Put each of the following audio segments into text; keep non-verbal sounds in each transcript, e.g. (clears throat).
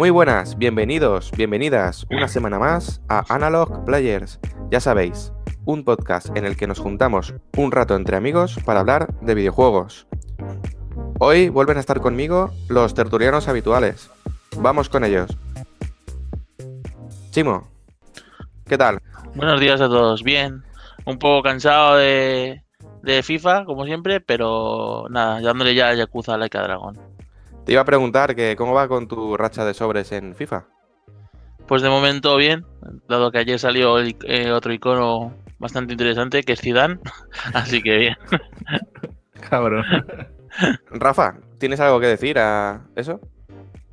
Muy buenas, bienvenidos, bienvenidas una semana más a Analog Players. Ya sabéis, un podcast en el que nos juntamos un rato entre amigos para hablar de videojuegos. Hoy vuelven a estar conmigo los tertulianos habituales. Vamos con ellos. Chimo, ¿qué tal? Buenos días a todos, bien. Un poco cansado de, de FIFA, como siempre, pero nada, dándole ya a Yakuza a Dragon. Te iba a preguntar que cómo va con tu racha de sobres en FIFA. Pues de momento bien, dado que ayer salió el- eh, otro icono bastante interesante, que es Zidane, (laughs) así que bien. (laughs) Cabrón. Rafa, ¿tienes algo que decir a eso?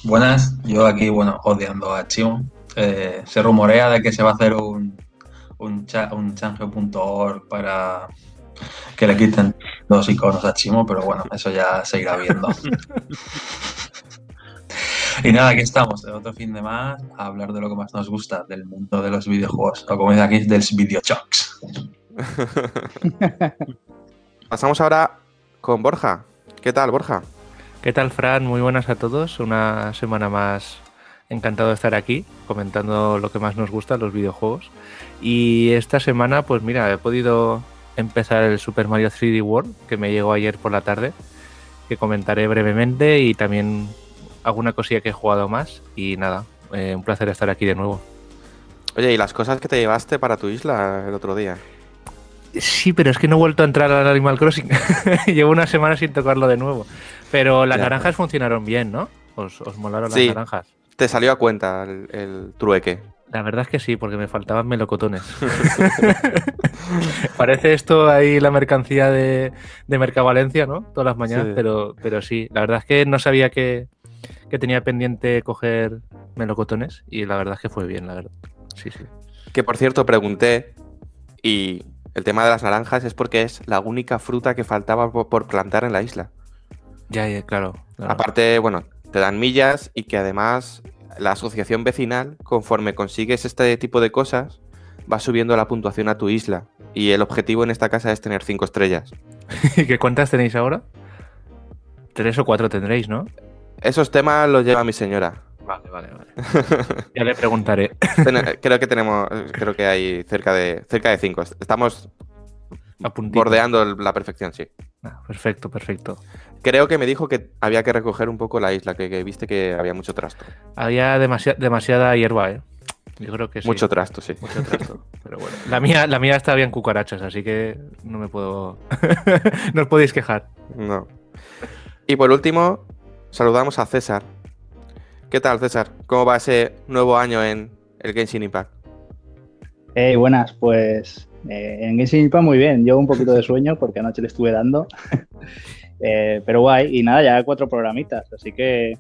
Buenas, yo aquí, bueno, odiando a Chimo. Eh, se rumorea de que se va a hacer un, un, cha- un change.org para que le quiten los iconos a Chimo, pero bueno, eso ya se irá viendo. (laughs) y nada, aquí estamos, de otro fin de más, a hablar de lo que más nos gusta del mundo de los videojuegos, o como dice aquí, del videochocks. (laughs) Pasamos ahora con Borja. ¿Qué tal, Borja? ¿Qué tal, Fran? Muy buenas a todos. Una semana más encantado de estar aquí comentando lo que más nos gusta, los videojuegos. Y esta semana, pues mira, he podido empezar el Super Mario 3D World, que me llegó ayer por la tarde, que comentaré brevemente y también alguna cosilla que he jugado más. Y nada, eh, un placer estar aquí de nuevo. Oye, ¿y las cosas que te llevaste para tu isla el otro día? Sí, pero es que no he vuelto a entrar al Animal Crossing. (laughs) Llevo una semana sin tocarlo de nuevo. Pero las Ya. naranjas funcionaron bien, ¿no? ¿Os, os molaron Sí. las naranjas? Te salió a cuenta el, el trueque. La verdad es que sí, porque me faltaban melocotones. (laughs) Parece esto ahí la mercancía de, de Mercavalencia, ¿no? Todas las mañanas, Sí. pero, pero sí. La verdad es que no sabía que, que tenía pendiente coger melocotones y la verdad es que fue bien, la verdad. Sí, sí. Que por cierto, pregunté y el tema de las naranjas es porque es la única fruta que faltaba po- por plantar en la isla. Ya, ya, claro. claro. Aparte, bueno, te dan millas y que además la asociación vecinal, conforme consigues este tipo de cosas, va subiendo la puntuación a tu isla. Y el objetivo en esta casa es tener cinco estrellas. (laughs) ¿Y qué cuántas tenéis ahora? Tres o cuatro tendréis, ¿no? Esos temas los lleva mi señora. Vale, vale, vale. (laughs) ya le preguntaré. (laughs) Creo que tenemos, creo que hay cerca de cerca de cinco. Estamos bordeando la perfección, sí. Ah, perfecto, perfecto. Creo que me dijo que había que recoger un poco la isla, que, que viste que había mucho trasto. Había demasi- demasiada hierba, ¿eh? Yo creo que sí. Mucho trasto, sí. Mucho trasto. Pero bueno. La mía, la mía está bien cucarachas, así que no me puedo. (laughs) no os podéis quejar. No. Y por último, saludamos a César. ¿Qué tal, César? ¿Cómo va ese nuevo año en el Genshin Impact? Hey, buenas, pues eh, en Genshin Impact muy bien. Llevo un poquito de sueño porque anoche le estuve dando. (laughs) Eh, pero guay, y nada, ya cuatro programitas, así que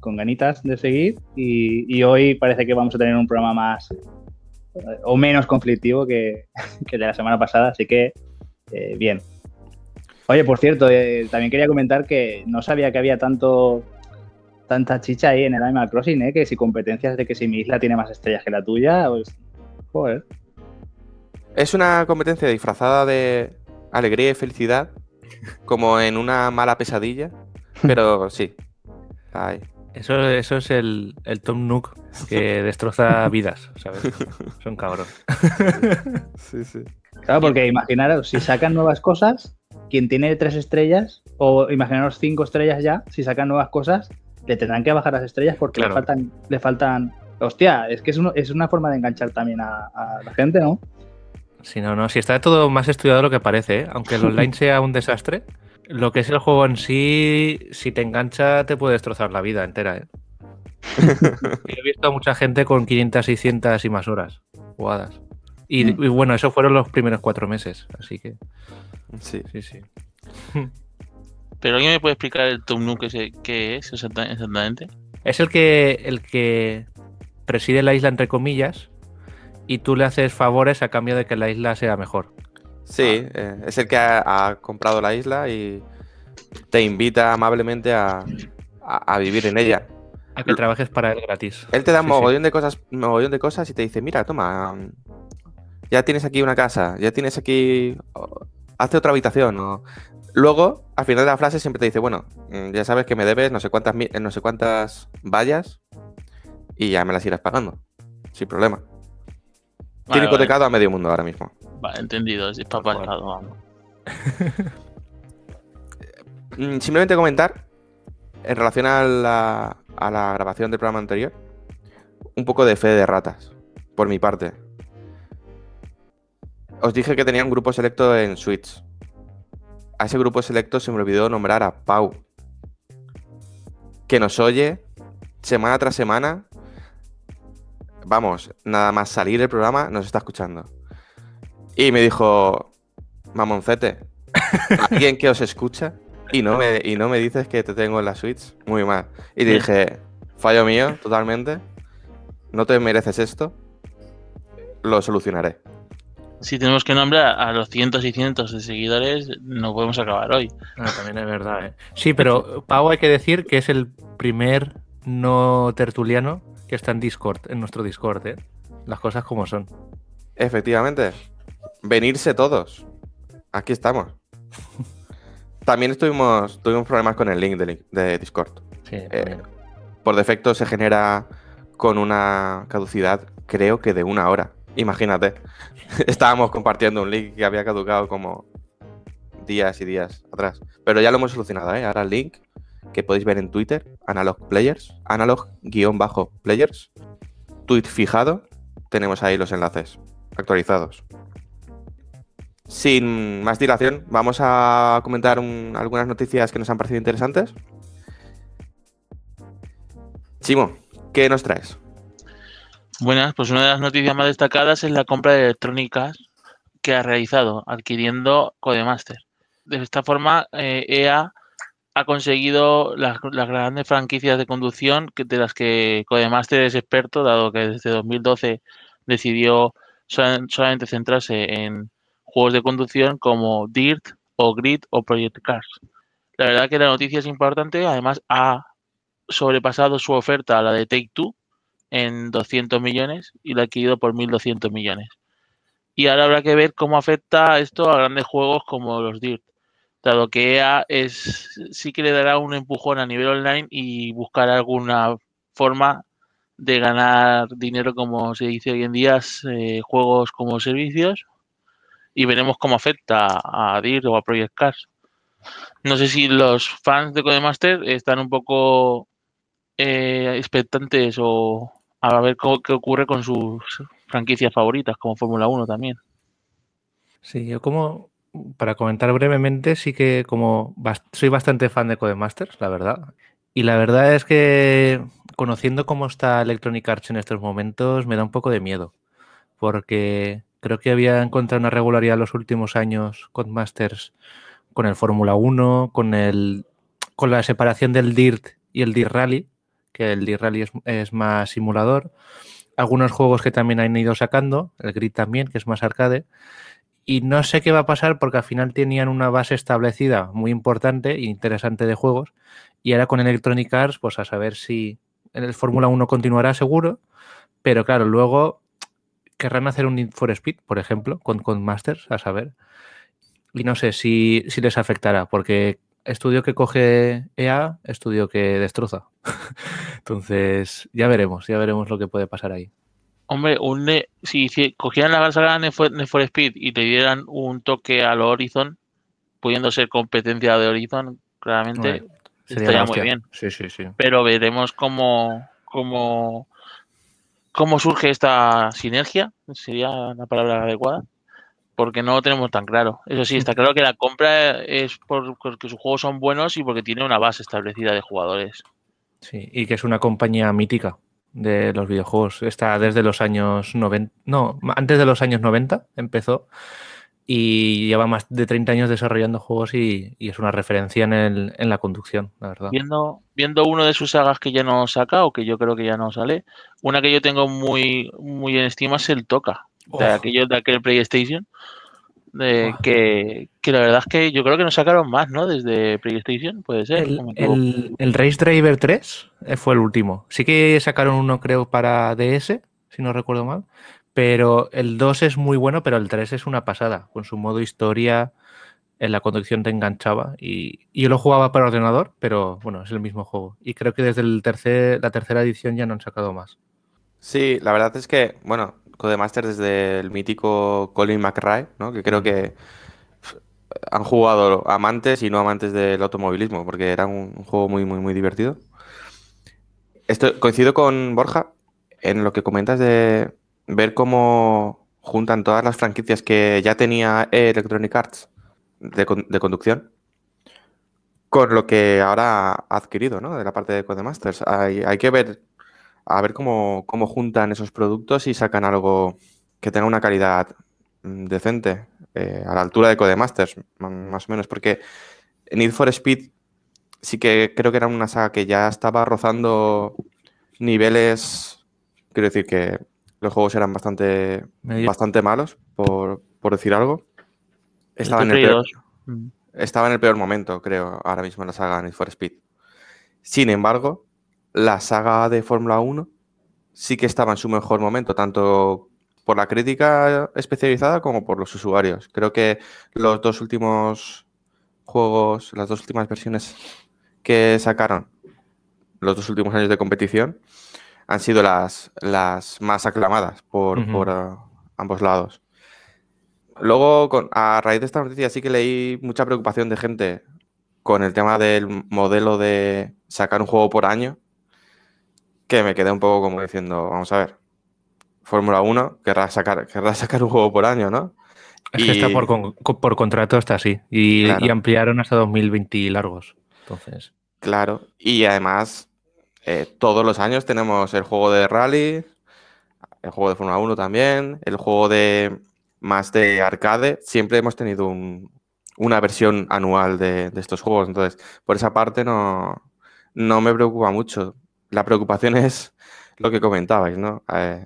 con ganitas de seguir. Y, hoy parece que vamos a tener un programa más eh, o menos conflictivo que, (laughs) que de la semana pasada, así que eh, bien. Oye, por cierto, también quería comentar que no sabía que había tanto tanta chicha ahí en el Animal Crossing, ¿eh? que si competencias de que si mi isla tiene más estrellas que la tuya, pues, joder. Es una competencia disfrazada de alegría y felicidad, como en una mala pesadilla, (laughs) pero sí. Ay. Eso, eso es el, el Tom Nook que (laughs) destroza vidas, ¿sabes? Es un cabrón. Sí, sí. Claro, porque imaginaros, si sacan nuevas cosas, quien tiene tres estrellas, o imaginaros cinco estrellas ya, si sacan nuevas cosas, le tendrán que bajar las estrellas porque Claro. le faltan, le faltan. Hostia, es que es, uno- es una forma de enganchar también a, a la gente, ¿no? Si no, no, si está todo más estudiado de lo que parece, ¿eh? aunque el online (laughs) sea un desastre, lo que es el juego en sí, si te engancha, te puede destrozar la vida entera. ¿eh? (laughs) Yo he visto a mucha gente con 500, 600 y más horas jugadas. Y, Mm. y bueno, eso fueron los primeros cuatro meses, así que Sí. sí, sí. (laughs) Pero ¿alguien me puede explicar el Tom Nook ese qué es exacta- exactamente? Es el que, el que preside la isla, entre comillas, y tú le haces favores a cambio de que la isla sea mejor. Sí, eh, es el que ha, ha comprado la isla y te invita amablemente a, a- a vivir en ella. A que trabajes para él gratis. Él te da Sí, un sí. mogollón de cosas, mogollón de cosas y te dice, mira, toma, ya tienes aquí una casa, ya tienes aquí, o, hazte otra habitación. o- Luego, al final de la frase siempre te dice, bueno, mm, ya sabes que me debes no sé cuántas, no sé cuántas vallas y ya me las irás pagando, sin problema. Vale, Tiene vale. hipotecado a medio mundo ahora mismo. Vale, entendido, es papá. Estado, vamos. (laughs) Mm, Simplemente comentar, en relación a la, a la grabación del programa anterior, un poco de fe de ratas, por mi parte. Os dije que tenía un grupo selecto en Switch. A ese grupo selecto se me olvidó nombrar a Pau, que nos oye semana tras semana. Vamos, nada más salir el programa, nos está escuchando. Y me dijo, mamoncete, (laughs) alguien que os escucha y no me, y no me dices que te tengo en la Switch. Muy mal. Y le dije, fallo mío, totalmente. No te mereces esto. Lo solucionaré. Si tenemos que nombrar a los cientos y cientos de seguidores, no podemos acabar hoy. Ah, también es verdad, ¿eh? Sí, pero Pau hay que decir que es el primer no tertuliano que está en Discord, en nuestro Discord, ¿eh? Las cosas como son. Efectivamente. Venirse todos. Aquí estamos. (laughs) También estuvimos, tuvimos problemas con el link de, Discord. Sí, Eh, por defecto se genera con una caducidad, creo que de una hora. Imagínate. (laughs) Estábamos compartiendo un link que había caducado como días y días atrás. Pero ya lo hemos solucionado, ¿eh? Ahora el link que podéis ver en Twitter, Analog Players, Analog-Players, tweet fijado, tenemos ahí los enlaces actualizados. Sin más dilación, vamos a comentar un- algunas noticias que nos han parecido interesantes. Chimo, ¿qué nos traes? Buenas, pues una de las noticias más destacadas es la compra de electrónicas que ha realizado adquiriendo Codemaster. De esta forma, eh, EA ha conseguido las, grandes franquicias de conducción que- de las que Codemaster es experto, dado que desde 2012 decidió sola- solamente centrarse en juegos de conducción como Dirt o Grid o Project Cars. La verdad que la noticia es importante, además ha sobrepasado su oferta a la de Take Two en 200 millones y la ha adquirido por 1.200 millones. Y ahora habrá que ver cómo afecta esto a grandes juegos como los Dirt, dado que EA es, sí que le dará un empujón a nivel online y buscar alguna forma de ganar dinero, como se dice hoy en día, eh, juegos como servicios, y veremos cómo afecta a Dirt o a Project Cars. No sé si los fans de Codemaster están un poco eh, expectantes o a ver co- qué ocurre con sus franquicias favoritas, como Fórmula 1 también. Sí, yo como, para comentar brevemente, sí que como bas- soy bastante fan de Codemasters, la verdad. Y la verdad es que conociendo cómo está Electronic Arts en estos momentos, me da un poco de miedo. Porque creo que había encontrado una regularidad en los últimos años Codemasters con el Fórmula 1, con el con la separación del Dirt y el Dirt Rally, que el Dirt Rally es más simulador. Algunos juegos que también han ido sacando, el Grid también, que es más arcade. Y no sé qué va a pasar porque al final tenían una base establecida muy importante e interesante de juegos. Y ahora con Electronic Arts, pues a saber si en el Fórmula 1 continuará seguro. Pero claro, luego querrán hacer un Need for Speed, por ejemplo, con, con Masters, a saber. Y no sé si, si les afectará, porque estudio que coge EA, estudio que destroza. (laughs) Entonces, ya veremos, ya veremos lo que puede pasar ahí. Hombre, un, Ne- si hici- cogieran la saga Need for, Speed y le dieran un toque a lo Horizon, pudiendo ser competencia de Horizon, claramente Bueno, estaría muy bien. Sí, sí, sí. Pero veremos cómo, cómo, cómo surge esta sinergia, sería la palabra adecuada, porque no lo tenemos tan claro. Eso sí, está claro que la compra es por- porque sus juegos son buenos y porque tiene una base establecida de jugadores. Sí, y que es una compañía mítica. De los videojuegos. Está desde los años 90, no, antes de los años 90 empezó y lleva más de 30 años desarrollando juegos y, y es una referencia en, el, en, la conducción, la verdad. Viendo, viendo uno de sus sagas que ya no saca o que yo creo que ya no sale, una que yo tengo muy, muy en estima es el Toca, de, aquello, de aquel PlayStation. De, que, que, la verdad es que yo creo que no sacaron más, ¿no? Desde PlayStation, puede ser. El, el, el Race Driver 3 eh, fue el último. Sí que sacaron uno, creo, para DS, si no recuerdo mal. Pero el 2 es muy bueno, pero el 3 es una pasada. Con su modo historia, en la conducción te enganchaba. Y, y yo lo jugaba para ordenador, pero bueno, es el mismo juego. Y creo que desde el tercer, la tercera edición ya no han sacado más. Sí, la verdad es que, bueno, Codemaster desde el mítico Colin McRae, ¿no? que creo que han jugado amantes y no amantes del automovilismo, porque era un, un juego muy, muy, muy divertido. Esto, coincido con Borja en lo que comentas de ver cómo juntan todas las franquicias que ya tenía Electronic Arts de, de conducción con lo que ahora ha adquirido, ¿no? De la parte de Codemasters. Hay, hay que ver a ver cómo, cómo, juntan esos productos y sacan algo que tenga una calidad mm, decente, eh, a la altura de Codemasters, más o menos, porque Need for Speed sí que creo que era una saga que ya estaba rozando niveles, quiero decir que los juegos eran bastante, bastante malos, por, por, decir algo. Estaba en, el peor, estaba en el peor momento, creo, ahora mismo en la saga Need for Speed. Sin embargo, la saga de Fórmula 1 sí que estaba en su mejor momento, tanto por la crítica especializada como por los usuarios. Creo que los dos últimos juegos, las dos últimas versiones que sacaron, los dos últimos años de competición, han sido las, las más aclamadas por, uh -huh. por uh, ambos lados. Luego, con, a raíz de esta noticia, sí que leí mucha preocupación de gente con el tema del modelo de sacar un juego por año que me quedé un poco como diciendo, vamos a ver, Fórmula 1 querrá sacar, querrá sacar un juego por año, ¿no? Es y... que está por, con, por, contrato, está así. Y, claro. y, ampliaron hasta 2020 largos. Entonces. Claro. Y además, eh, todos los años tenemos el juego de rally, el juego de Fórmula 1 también, el juego de más de arcade. Siempre hemos tenido un, una versión anual de, de, estos juegos. Entonces, por esa parte no, no me preocupa mucho la preocupación es lo que comentabais, ¿no? Eh,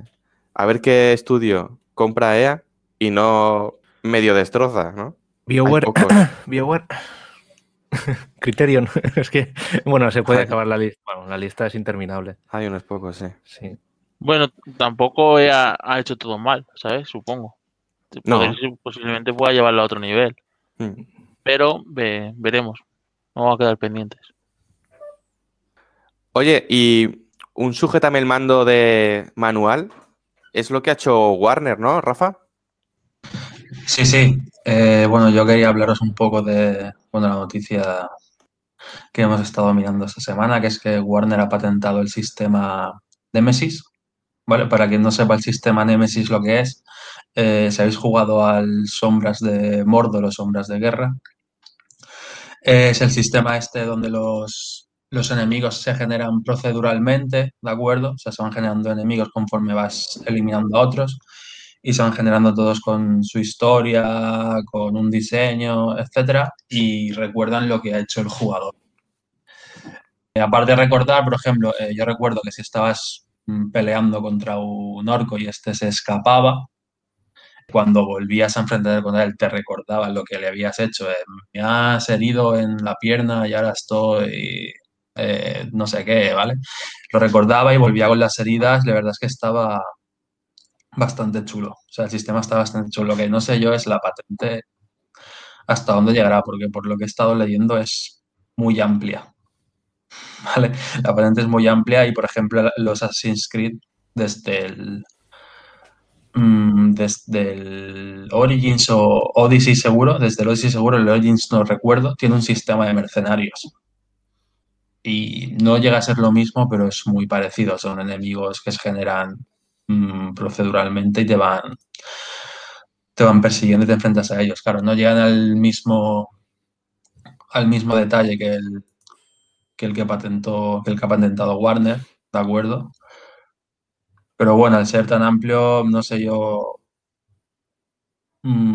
a ver qué estudio compra EA y no medio destroza, ¿no? BioWare. (coughs) BioWare. (laughs) Criterion. (laughs) es que, bueno, se puede acabar la lista. Bueno, la lista es interminable. Hay unos pocos, sí. sí. Bueno, tampoco EA ha hecho todo mal, ¿sabes? Supongo. No. Posiblemente pueda llevarlo a otro nivel. Mm. Pero ve, veremos. No vamos a quedar pendientes. Oye, y un sujétame el mando de manual es lo que ha hecho Warner, ¿no, Rafa? Sí, sí. Eh, bueno, yo quería hablaros un poco de bueno, la noticia que hemos estado mirando esta semana, que es que Warner ha patentado el sistema Nemesis. Vale, para quien no sepa el sistema Nemesis lo que es, eh, si habéis jugado al Sombras de Mordor o Sombras de Guerra, es el sistema este donde los los enemigos se generan proceduralmente, ¿de acuerdo? O sea, se van generando enemigos conforme vas eliminando a otros y se van generando todos con su historia, con un diseño, etcétera, y recuerdan lo que ha hecho el jugador. Eh, aparte de recordar, por ejemplo, eh, yo recuerdo que si estabas mm, peleando contra un orco y este se escapaba, cuando volvías a enfrentar con él te recordaba lo que le habías hecho. Eh, me has herido en la pierna y ahora estoy eh, no sé qué, ¿vale? Lo recordaba y volvía con las heridas, la verdad es que estaba bastante chulo. O sea, el sistema está bastante chulo. Lo que no sé yo es la patente hasta dónde llegará, porque por lo que he estado leyendo es muy amplia. (laughs) ¿Vale? La patente es muy amplia y, por ejemplo, los Assassin's Creed desde el, mm, desde el Origins o Odyssey seguro, desde el Odyssey seguro, el Origins no recuerdo, tiene un sistema de mercenarios y no llega a ser lo mismo, pero es muy parecido. Son enemigos que se generan mmm, proceduralmente y te van, te van persiguiendo y te enfrentas a ellos. Claro, no llegan al mismo, al mismo detalle que el, que el que patentó, que el que ha patentado Warner, ¿de acuerdo? pero bueno, al ser tan amplio, no sé yo mm,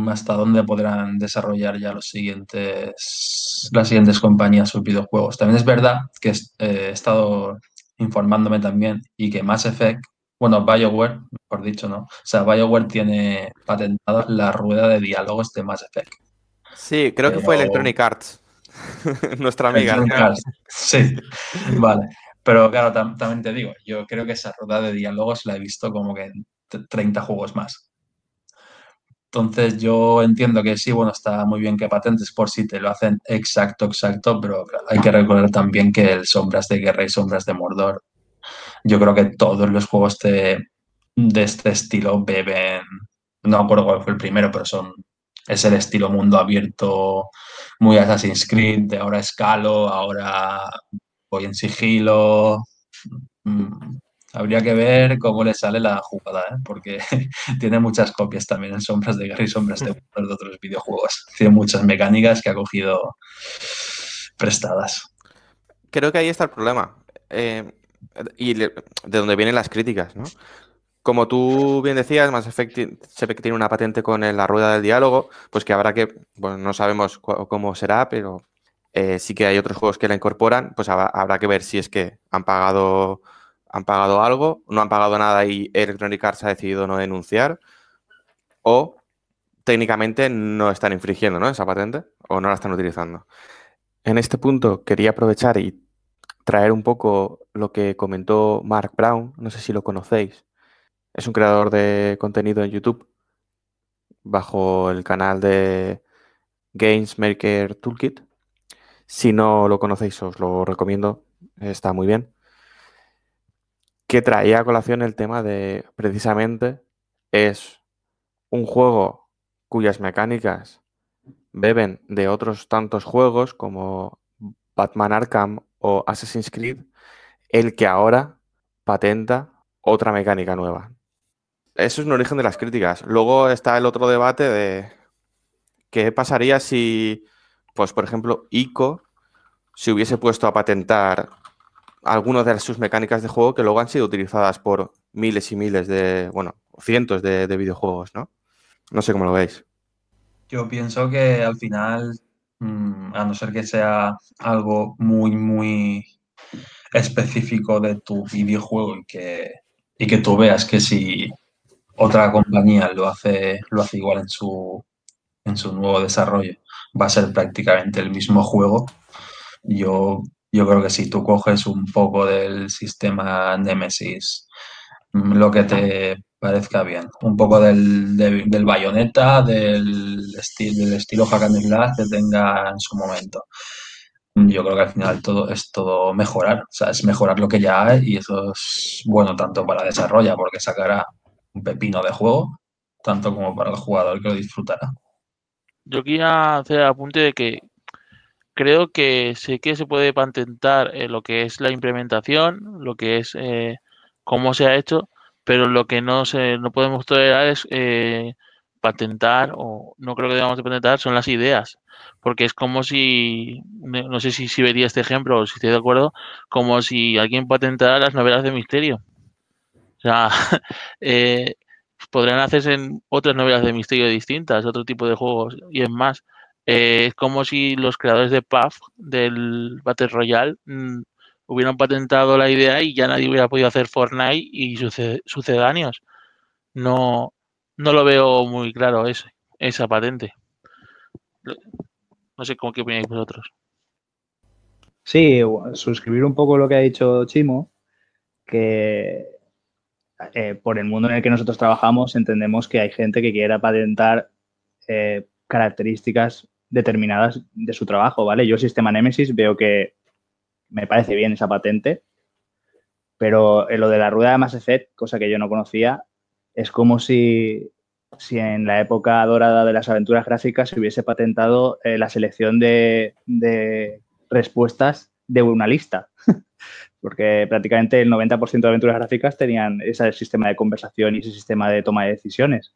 hasta dónde podrán desarrollar ya los siguientes, las siguientes compañías sus videojuegos. También es verdad que eh, he estado informándome también y que Mass Effect, bueno, BioWare, mejor dicho, ¿no? O sea, BioWare tiene patentado la rueda de diálogos de Mass Effect. Sí, creo que fue Electronic Arts, (laughs) nuestra amiga. Sí, vale. Pero claro, también te digo, yo creo que esa rueda de diálogos la he visto como que en 30 juegos más. Entonces yo entiendo que sí, bueno, está muy bien que patentes por si te lo hacen exacto, exacto, pero hay que recordar también que el Sombras de Guerra y Sombras de Mordor, yo creo que todos los juegos de, este estilo beben, no acuerdo cuál fue el primero, pero son es el estilo mundo abierto, muy Assassin's Creed, de ahora escalo, ahora voy en sigilo. Habría que ver cómo le sale la jugada, ¿eh? porque (laughs) tiene muchas copias también en Sombras de Guerra y Sombras de, de otros videojuegos. Tiene muchas mecánicas que ha cogido prestadas. Creo que ahí está el problema. Eh, y de donde vienen las críticas, ¿no? Como tú bien decías, Mass Effect tiene una patente con la rueda del diálogo, pues que habrá que, bueno, no sabemos cómo será, pero eh, sí que hay otros juegos que la incorporan, pues habrá, que ver si es que han pagado, han pagado algo, no han pagado nada y Electronic Arts ha decidido no denunciar, o técnicamente no están infringiendo esa patente o no la están utilizando. En este punto quería aprovechar y traer un poco lo que comentó Mark Brown, no sé si lo conocéis, es un creador de contenido en YouTube bajo el canal de Games Maker Toolkit. Si no lo conocéis, os lo recomiendo, está muy bien. Que traía a colación el tema de precisamente es un juego cuyas mecánicas beben de otros tantos juegos como Batman Arkham o Assassin's Creed, el que ahora patenta otra mecánica nueva. Eso es un origen de las críticas. Luego está el otro debate de qué pasaría si, pues por ejemplo, ICO se hubiese puesto a patentar algunas de sus mecánicas de juego que luego han sido utilizadas por miles y miles de, bueno, cientos de, videojuegos, ¿no? No sé cómo lo veis. Yo pienso que al final, mm, a no ser que sea algo muy, muy específico de tu videojuego y que, y que tú veas que si otra compañía lo hace, lo hace igual en su, en su nuevo desarrollo, va a ser prácticamente el mismo juego. Yo, yo creo que si tú coges un poco del sistema Nemesis, mm, lo que te parezca bien, un poco del, del, bayoneta, del, estilo del estilo hack and slash que tenga en su momento. Yo creo que al final todo es todo mejorar, o sea, es mejorar lo que ya hay y eso es bueno tanto para desarrollar porque sacará un pepino de juego, tanto como para el jugador que lo disfrutará. Yo quería hacer el apunte de que creo que sé que se puede patentar eh, lo que es la implementación, lo que es eh, cómo se ha hecho, pero lo que no se no podemos tolerar es eh, patentar o no creo que debamos de patentar son las ideas porque es como si no sé si, si vería este ejemplo o si estoy de acuerdo como si alguien patentara las novelas de misterio o sea, (laughs) eh, podrían hacerse en otras novelas de misterio distintas, otro tipo de juegos y es más. Eh, es como si los creadores de PUF, del Battle Royale, mm, hubieran patentado la idea y ya nadie hubiera podido hacer Fortnite y sucedáneos. No, no lo veo muy claro ese, esa patente. No sé cómo qué opináis vosotros. Sí, suscribir un poco lo que ha dicho Chimo, que eh, por el mundo en el que nosotros trabajamos, entendemos que hay gente que quiera patentar eh, características determinadas de su trabajo, ¿vale? Yo, Sistema Nemesis, veo que me parece bien esa patente, pero en lo de la rueda de Mass Effect, cosa que yo no conocía, es como si, si en la época dorada de las aventuras gráficas se hubiese patentado eh, la selección de, de respuestas de una lista. (laughs) porque prácticamente el 90% de aventuras gráficas tenían ese sistema de conversación y ese sistema de toma de decisiones.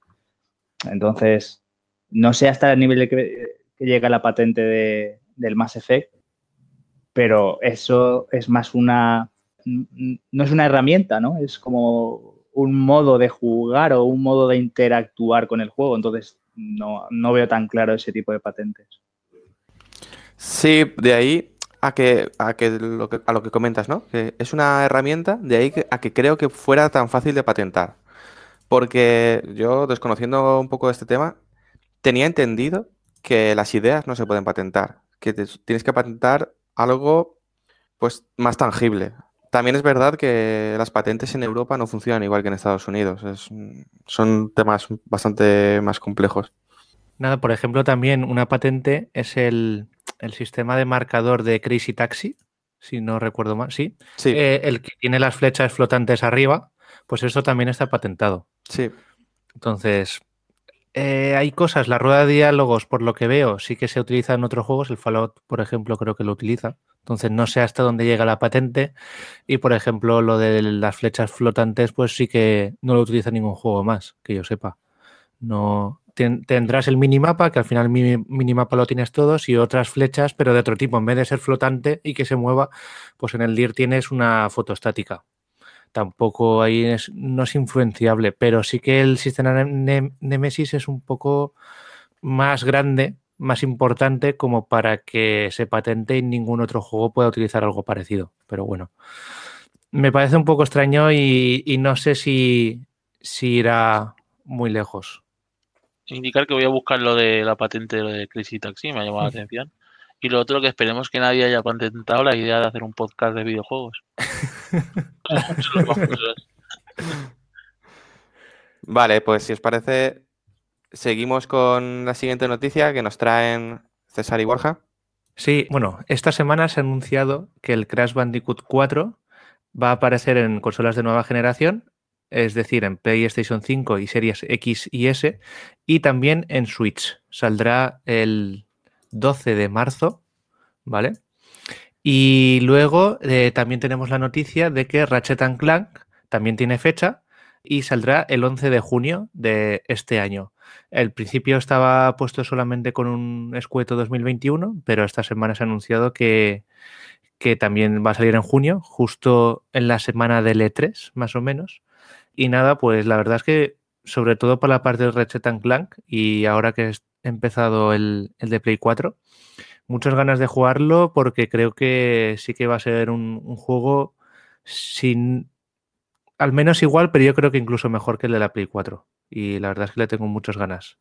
Entonces, no sé hasta el nivel de que, llega la patente de, del Mass Effect, pero eso es más una, no es una herramienta, ¿no? Es como un modo de jugar o un modo de interactuar con el juego. Entonces, no, no veo tan claro ese tipo de patentes. Sí, de ahí a que, a que, lo, que a lo que comentas, ¿no? Que es una herramienta, de ahí a que creo que fuera tan fácil de patentar. Porque yo, desconociendo un poco este tema, tenía entendido que las ideas no se pueden patentar, que tienes que patentar algo pues más tangible. También es verdad que las patentes en Europa no funcionan igual que en Estados Unidos. son temas bastante más complejos. Nada, por ejemplo, también una patente es el, sistema de marcador de Crazy Taxi, si no recuerdo mal, sí. Eh, el que tiene las flechas flotantes arriba, pues eso también está patentado. Sí. Entonces, eh, hay cosas, la rueda de diálogos, por lo que veo, sí que se utiliza en otros juegos. El Fallout, por ejemplo, creo que lo utiliza. Entonces no sé hasta dónde llega la patente. Y por ejemplo, lo de las flechas flotantes, pues sí que no lo utiliza ningún juego más, que yo sepa. No tendrás el minimapa, que al final el minimapa lo tienes todos, y otras flechas, pero de otro tipo. En vez de ser flotante y que se mueva, pues en el DIR tienes una foto estática. Tampoco ahí no es influenciable, pero sí que el sistema Nemesis es un poco más grande más importante como para que se patente y ningún otro juego pueda utilizar algo parecido. Pero bueno, me parece un poco extraño y, no sé si, si, irá muy lejos. Indicar que voy a buscar lo de la patente de Crazy Taxi, me ha llamado la atención. Y lo otro que esperemos que nadie haya patentado la idea de hacer un podcast de videojuegos. (laughs) (laughs) vale, pues si os parece, Seguimos con la siguiente noticia que nos traen César y Borja. Sí, bueno, esta semana se ha anunciado que el Crash Bandicoot 4 va a aparecer en consolas de nueva generación, es decir, en PlayStation 5 y series X y S, y también en Switch. Saldrá el 12 de marzo, ¿vale? Y luego eh, también tenemos la noticia de que Ratchet Clank también tiene fecha y saldrá el 11 de junio de este año. El principio estaba puesto solamente con un escueto 2021, pero esta semana se ha anunciado que, que también va a salir en junio, justo en la semana del E3, más o menos. Y nada, pues la verdad es que sobre todo para la parte de Ratchet Clank y ahora que he empezado el, el, de Play 4, muchas ganas de jugarlo porque creo que sí que va a ser un, juego sin, al menos igual, pero yo creo que incluso mejor que el de la Play 4 y la verdad es que le tengo muchas ganas.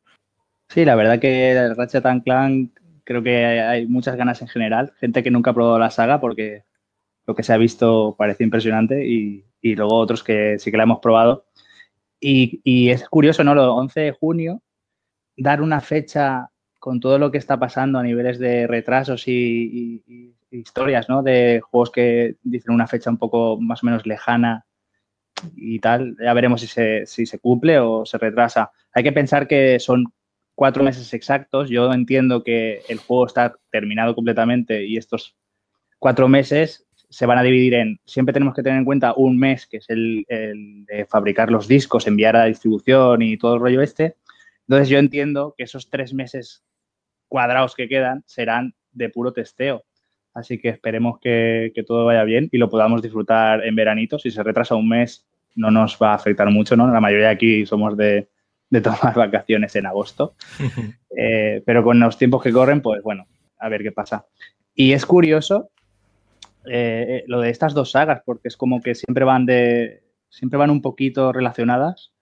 Sí, la verdad que el Ratchet Clank creo que hay muchas ganas en general. Gente que nunca ha probado la saga porque lo que se ha visto parece impresionante y, luego otros que sí que la hemos probado. Y, es curioso, ¿no? Lo 11 de junio, dar una fecha con todo lo que está pasando a niveles de retrasos y, historias, ¿no? De juegos que dicen una fecha un poco más o menos lejana y tal. Ya veremos si se, si se cumple o se retrasa. Hay que pensar que son cuatro meses exactos. Yo entiendo que el juego está terminado completamente y estos cuatro meses se van a dividir en, siempre tenemos que tener en cuenta un mes, que es el, de fabricar los discos, enviar a la distribución y todo el rollo este. Entonces yo entiendo que esos tres meses cuadrados que quedan serán de puro testeo. Así que esperemos que, todo vaya bien y lo podamos disfrutar en veranito. Si se retrasa un mes, no nos va a afectar mucho, ¿no? La mayoría de aquí somos de, tomar (laughs) vacaciones en agosto. (laughs) Eh, pero con los tiempos que corren, pues bueno, a ver qué pasa. Y es curioso eh, eh, lo de estas dos sagas, porque es como que siempre van de. siempre van un poquito relacionadas.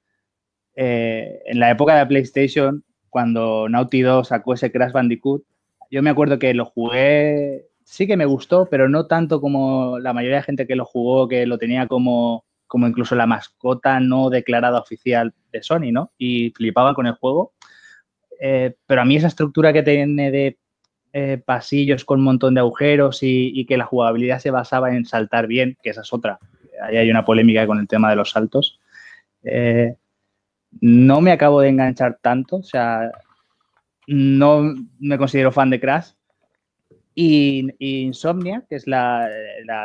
en la época de PlayStation, cuando Naughty Dog sacó ese Crash Bandicoot, yo me acuerdo que lo jugué sí que me gustó, pero no tanto como la mayoría de gente que lo jugó, que lo tenía como, como incluso la mascota no declarada oficial de Sony, ¿no? Y flipaban con el juego. Eh, pero a mí esa estructura que tiene de eh, pasillos con un montón de agujeros y, que la jugabilidad se basaba en saltar bien, que esa es otra. Ahí hay una polémica con el tema de los saltos. Eh, no me acabo de enganchar tanto, o sea, no me considero fan de Crash, y, Insomnia, que es la,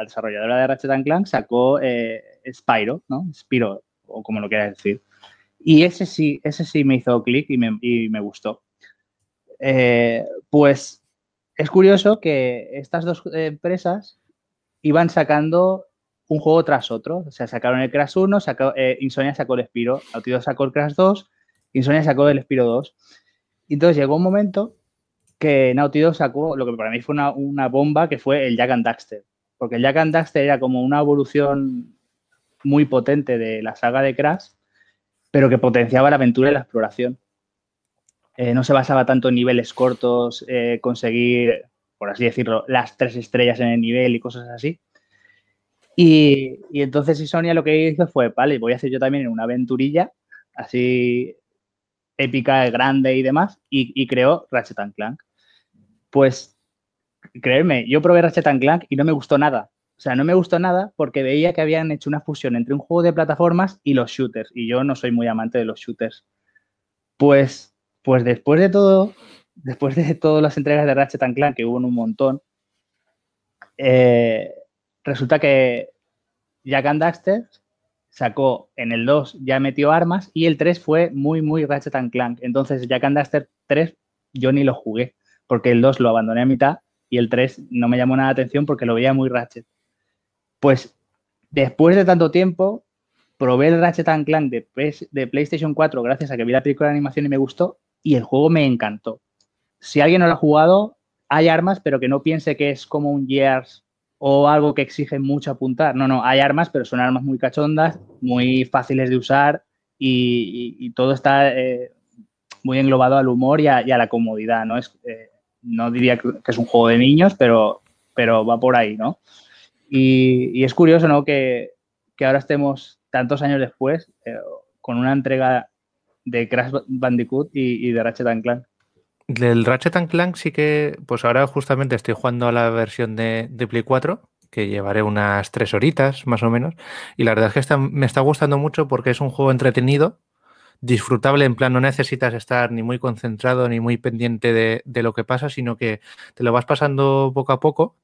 desarrolladora de Ratchet Clank, sacó eh, Spyro, ¿no? Spyro, o como lo quieras decir. Y ese sí, ese sí me hizo clic y me, gustó. Eh, pues es curioso que estas dos empresas iban sacando un juego tras otro. O sea, sacaron el Crash 1, sacó, eh, Insomnia sacó el Spiro, Naughty sacó el Crash 2, Insomnia sacó el Spiro 2. Y entonces llegó un momento que Naughty Dog sacó lo que para mí fue una, una bomba, que fue el Jack and Daxter. Porque el Jack and Daxter era como una evolución muy potente de la saga de Crash, pero que potenciaba la aventura y la exploración. Eh, no se basaba tanto en niveles cortos, eh, conseguir, por así decirlo, las tres estrellas en el nivel y cosas así. Y, y entonces Sonia lo que hizo fue, vale, voy a hacer yo también una aventurilla así épica, grande y demás, y, creó Ratchet and Clank. Pues, creerme, yo probé Ratchet and Clank y no me gustó nada. O sea, no me gustó nada porque veía que habían hecho una fusión entre un juego de plataformas y los shooters, y yo no soy muy amante de los shooters. Pues pues después de todo, después de todas las entregas de Ratchet Clank, que hubo un montón, eh, resulta que Jack and Daxter sacó en el 2, ya metió armas, y el 3 fue muy, muy Ratchet Clank. Entonces, Jack and Daxter 3 yo ni lo jugué, porque el 2 lo abandoné a mitad y el 3 no me llamó nada la atención porque lo veía muy Ratchet. Pues después de tanto tiempo, probé el Ratchet Clank de, de PlayStation 4 gracias a que vi la película de animación y me gustó, y el juego me encantó. Si alguien no lo ha jugado, hay armas, pero que no piense que es como un Gears o algo que exige mucho apuntar. No, no, hay armas, pero son armas muy cachondas, muy fáciles de usar y, todo está eh, muy englobado al humor y a, la comodidad, ¿no? Es, eh, no diría que es un juego de niños, pero, pero va por ahí, ¿no? Y, es curioso, ¿no? Que, ahora estemos tantos años después eh, con una entrega de Crash Bandicoot y, de Ratchet Clank. Del Ratchet Clank sí que, pues ahora justamente estoy jugando a la versión de, Play 4, que llevaré unas tres horitas más o menos, y la verdad es que me está gustando mucho porque es un juego entretenido, disfrutable, en plan no necesitas estar ni muy concentrado ni muy pendiente de, de lo que pasa, sino que te lo vas pasando poco a poco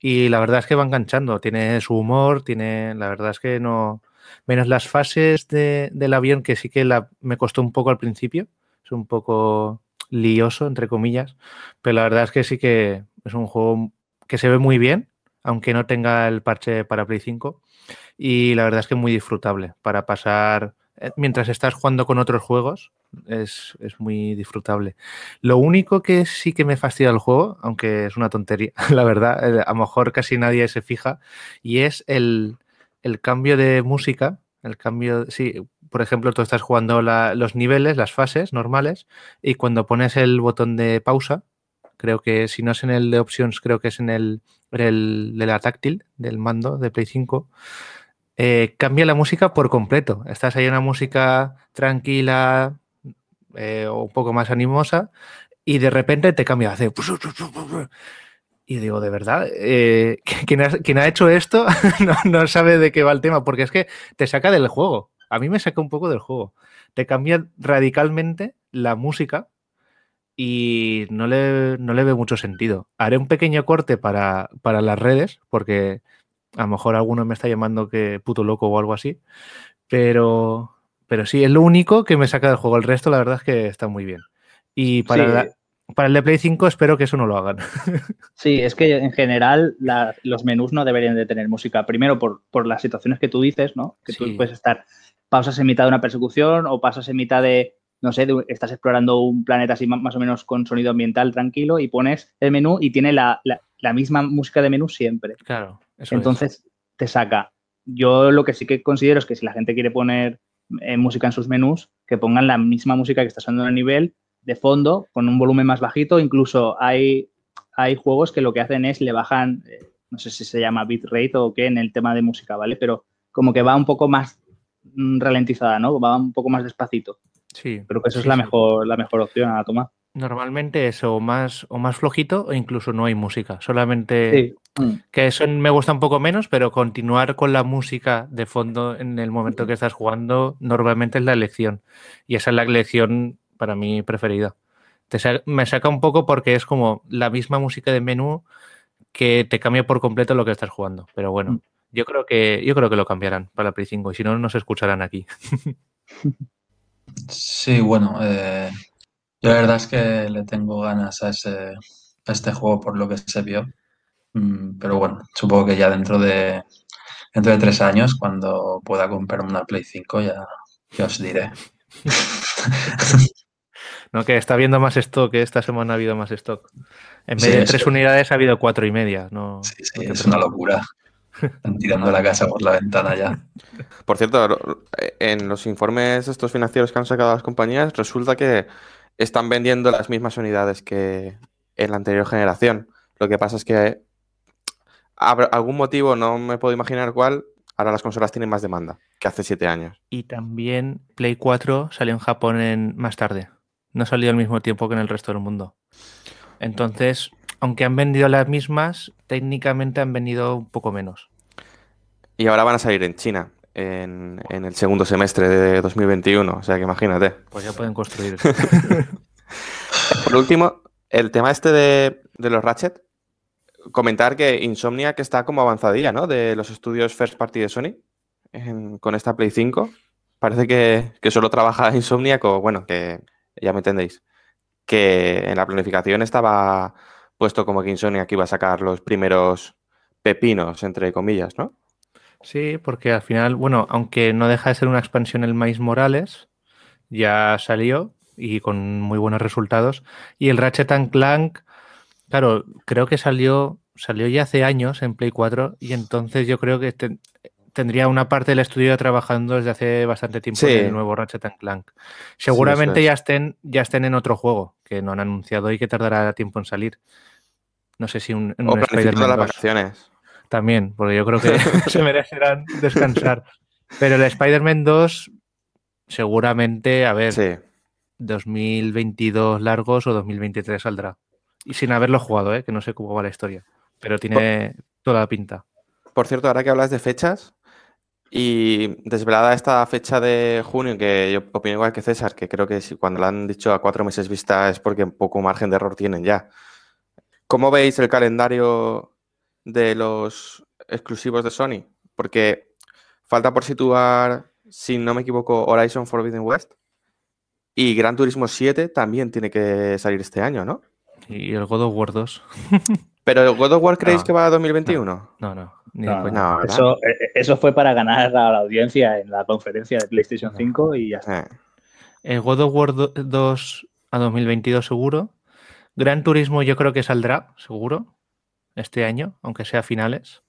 y la verdad es que va enganchando, tiene su humor, tiene, la verdad es que no, menos las fases del avión que sí que la, me costó un poco al principio, es un poco lioso, entre comillas, pero la verdad es que sí que es un juego que se ve muy bien, aunque no tenga el parche para Play 5, y la verdad es que muy disfrutable para pasar eh, mientras estás jugando con otros juegos, es, es, muy disfrutable. Lo único que sí que me fastidia el juego, aunque es una tontería, (laughs) la verdad, eh, a lo mejor casi nadie se fija, y es el, el cambio de música, el cambio, sí, por ejemplo, tú estás jugando los niveles, las fases normales, y cuando pones el botón de pausa, creo que si no es en el de options, creo que es en el, el de la táctil del mando de Play 5, eh, cambia la música por completo. Estás ahí en una música tranquila eh, o un poco más animosa y de repente te cambia, hace y digo, de verdad, eh, (laughs) ¿quién, ha, hecho esto (laughs) no, sabe de qué va el tema, porque es que te saca del juego. A mí me saca un poco del juego. Te cambia radicalmente la música y no le, no le veo mucho sentido. Haré un pequeño corte para, para las redes, porque a lo mejor alguno me está llamando que puto loco o algo así, pero, pero sí, es lo único que me saca del juego. El resto, la verdad es que está muy bien. Y para, la, para el de Play 5 espero que eso no lo hagan. (laughs) Sí, es que en general los menús no deberían de tener música. Primero por, las situaciones que tú dices, ¿no? Que tú puedes estar, pausas en mitad de una persecución o pasas en mitad de, no sé, estás explorando un planeta así más o menos con sonido ambiental tranquilo y pones el menú y tiene la, misma música de menú siempre. Claro. Eso Entonces te saca. Yo lo que sí que considero es que si la gente quiere poner eh, música en sus menús, que pongan la misma música que está sonando en el nivel de fondo con un volumen más bajito. Incluso hay, hay juegos que lo que hacen es le bajan, eh, no sé si se llama bitrate o qué en el tema de música, ¿vale? Pero como que va un poco más ralentizada, ¿no? Va un poco más despacito. Sí. Creo que eso es la mejor, la mejor opción a tomar. Normalmente es o más, o más flojito o incluso no hay música. Solamente mm. que eso me gusta un poco menos, pero continuar con la música de fondo en el momento que estás jugando normalmente es la elección. Y esa es la elección para mí preferida. me saca un poco porque es como la misma música de menú que te cambia por completo lo que estás jugando. Pero bueno, mm. Yo creo que yo creo que lo cambiarán para la Play 5 y si no, no se escucharán aquí. (laughs) Sí, bueno, eh, yo la verdad es que le tengo ganas a, ese, a este juego por lo que se vio. Mm, pero bueno, supongo que ya dentro de, dentro de tres años, cuando pueda comprarme una Play 5, ya, ya os diré. (laughs) No, que está habiendo más stock, que esta semana ha habido más stock. En vez Sí, de tres unidades ha habido cuatro y media. No, Sí, sí, no es una locura. Están tirando la casa por la ventana ya. Por cierto, en los informes estos financieros que han sacado las compañías, resulta que están vendiendo las mismas unidades que en la anterior generación. Lo que pasa es que, algún motivo, no me puedo imaginar cuál, ahora las consolas tienen más demanda que hace siete años. Y también Play 4 salió en Japón en, más tarde. No salió al mismo tiempo que en el resto del mundo. Entonces, aunque han vendido las mismas, técnicamente han vendido un poco menos. Y ahora van a salir en China en, en el segundo semestre de 2021. O sea que imagínate. Pues ya pueden construir. (laughs) Por último, el tema este de, de los Ratchet. Comentar que Insomnia que está como avanzadilla, ¿no? De los estudios First Party de Sony en- con esta Play 5. Parece que, que solo trabaja Insomnia con, bueno, que ya me entendéis, que en la planificación estaba puesto como que Insomnia que iba a sacar los primeros pepinos, entre comillas, ¿no? Sí, porque al final, bueno, aunque no deja de ser una expansión el Miles Morales, ya salió y con muy buenos resultados. Y el Ratchet and Clank, claro, creo que salió, salió ya hace años en Play 4 y entonces yo creo que ten- tendría una parte del estudio trabajando desde hace bastante tiempo Sí. en el nuevo Ratchet and Clank. Seguramente es. ya estén, ya estén en otro juego que no han anunciado y que tardará tiempo en salir. No sé si un, en O un las 2. vacaciones. También, porque yo creo que (laughs) (laughs) se merecerán descansar. Pero el Spider-Man 2, seguramente, a ver, Sí. 2022 largos o 2023 saldrá. Y sin haberlo jugado, ¿eh? que no sé cómo va la historia. Pero tiene toda la pinta. Por cierto, ahora que hablas de fechas y desvelada esta fecha de junio, que yo opino igual que César, que creo que si cuando la han dicho a cuatro meses vista es porque poco margen de error tienen ya. ¿Cómo veis el calendario de los exclusivos de Sony? Porque falta por situar, si no me equivoco, Horizon Forbidden West y Gran Turismo 7 también tiene que salir este año, ¿no? Y el God of War 2. (laughs) Pero God of War creéis No, que va a 2021? No, no. Ni No. No. Eso, eh, eso fue para ganar a la audiencia en la conferencia de PlayStation 5 y ya está. Eh, El God of War do- 2 a 2022 seguro. Gran Turismo yo creo que saldrá, seguro, este año, aunque sea finales.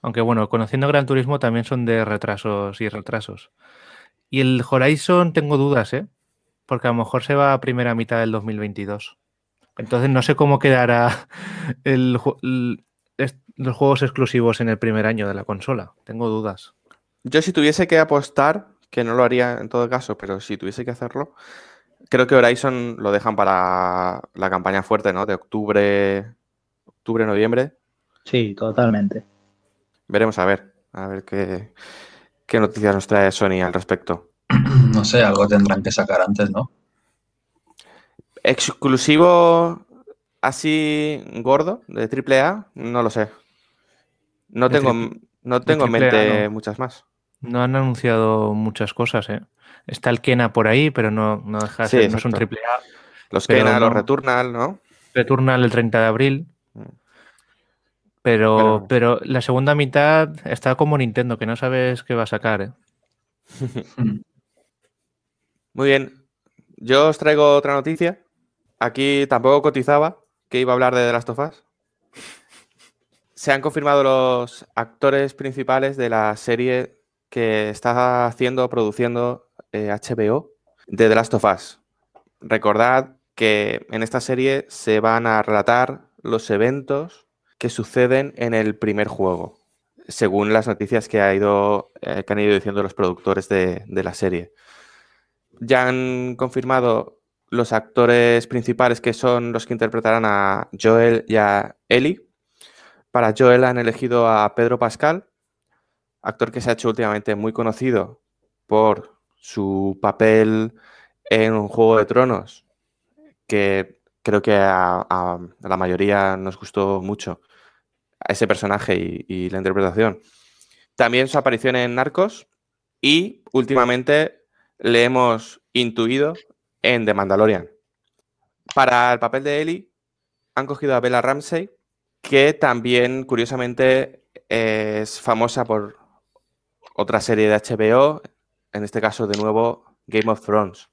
Aunque bueno, conociendo Gran Turismo también son de retrasos y retrasos. Y el Horizon tengo dudas, ¿eh? Porque a lo mejor se va a primera mitad del 2022. Entonces no sé cómo quedará (laughs) el los juegos exclusivos en el primer año de la consola. Tengo dudas. Yo si tuviese que apostar, que no lo haría en todo caso, pero si tuviese que hacerlo, creo que Horizon lo dejan para la campaña fuerte, ¿no? De octubre, octubre, noviembre. Sí, totalmente. Veremos a ver, a ver qué, qué noticias nos trae Sony al respecto. (clears throat) No sé, algo tendrán que sacar antes, ¿no? Exclusivo así gordo de AAA, no lo sé. No De tengo, triple- no tengo en triple A mente no. muchas más. No han anunciado muchas cosas, ¿eh? Está el Kena por ahí, pero no, no deja de Sí, ser, no es un triple A. Los Kena, los. Returnal, ¿no? Returnal el 30 de abril. Pero, pero la segunda mitad está como Nintendo, que no sabes qué va a sacar, ¿eh? (laughs) Muy bien. Yo os traigo otra noticia. Aquí tampoco cotizaba que iba a hablar de The Last of Us. Se han confirmado los actores principales de la serie que está haciendo, produciendo eh, HBO de The Last of Us. Recordad que en esta serie se van a relatar los eventos que suceden en el primer juego, según las noticias que, ha ido, eh, que han ido diciendo los productores de, la serie. Ya han confirmado los actores principales que son los que interpretarán a Joel y a Ellie. Para Joel han elegido a Pedro Pascal, actor que se ha hecho últimamente muy conocido por su papel en un Juego de Tronos, que creo que a la mayoría nos gustó mucho a ese personaje y, la interpretación. También su aparición en Narcos y últimamente le hemos intuido en The Mandalorian. Para el papel de Ellie han cogido a Bella Ramsey, que también, curiosamente, es famosa por otra serie de HBO, en este caso de nuevo Game of Thrones.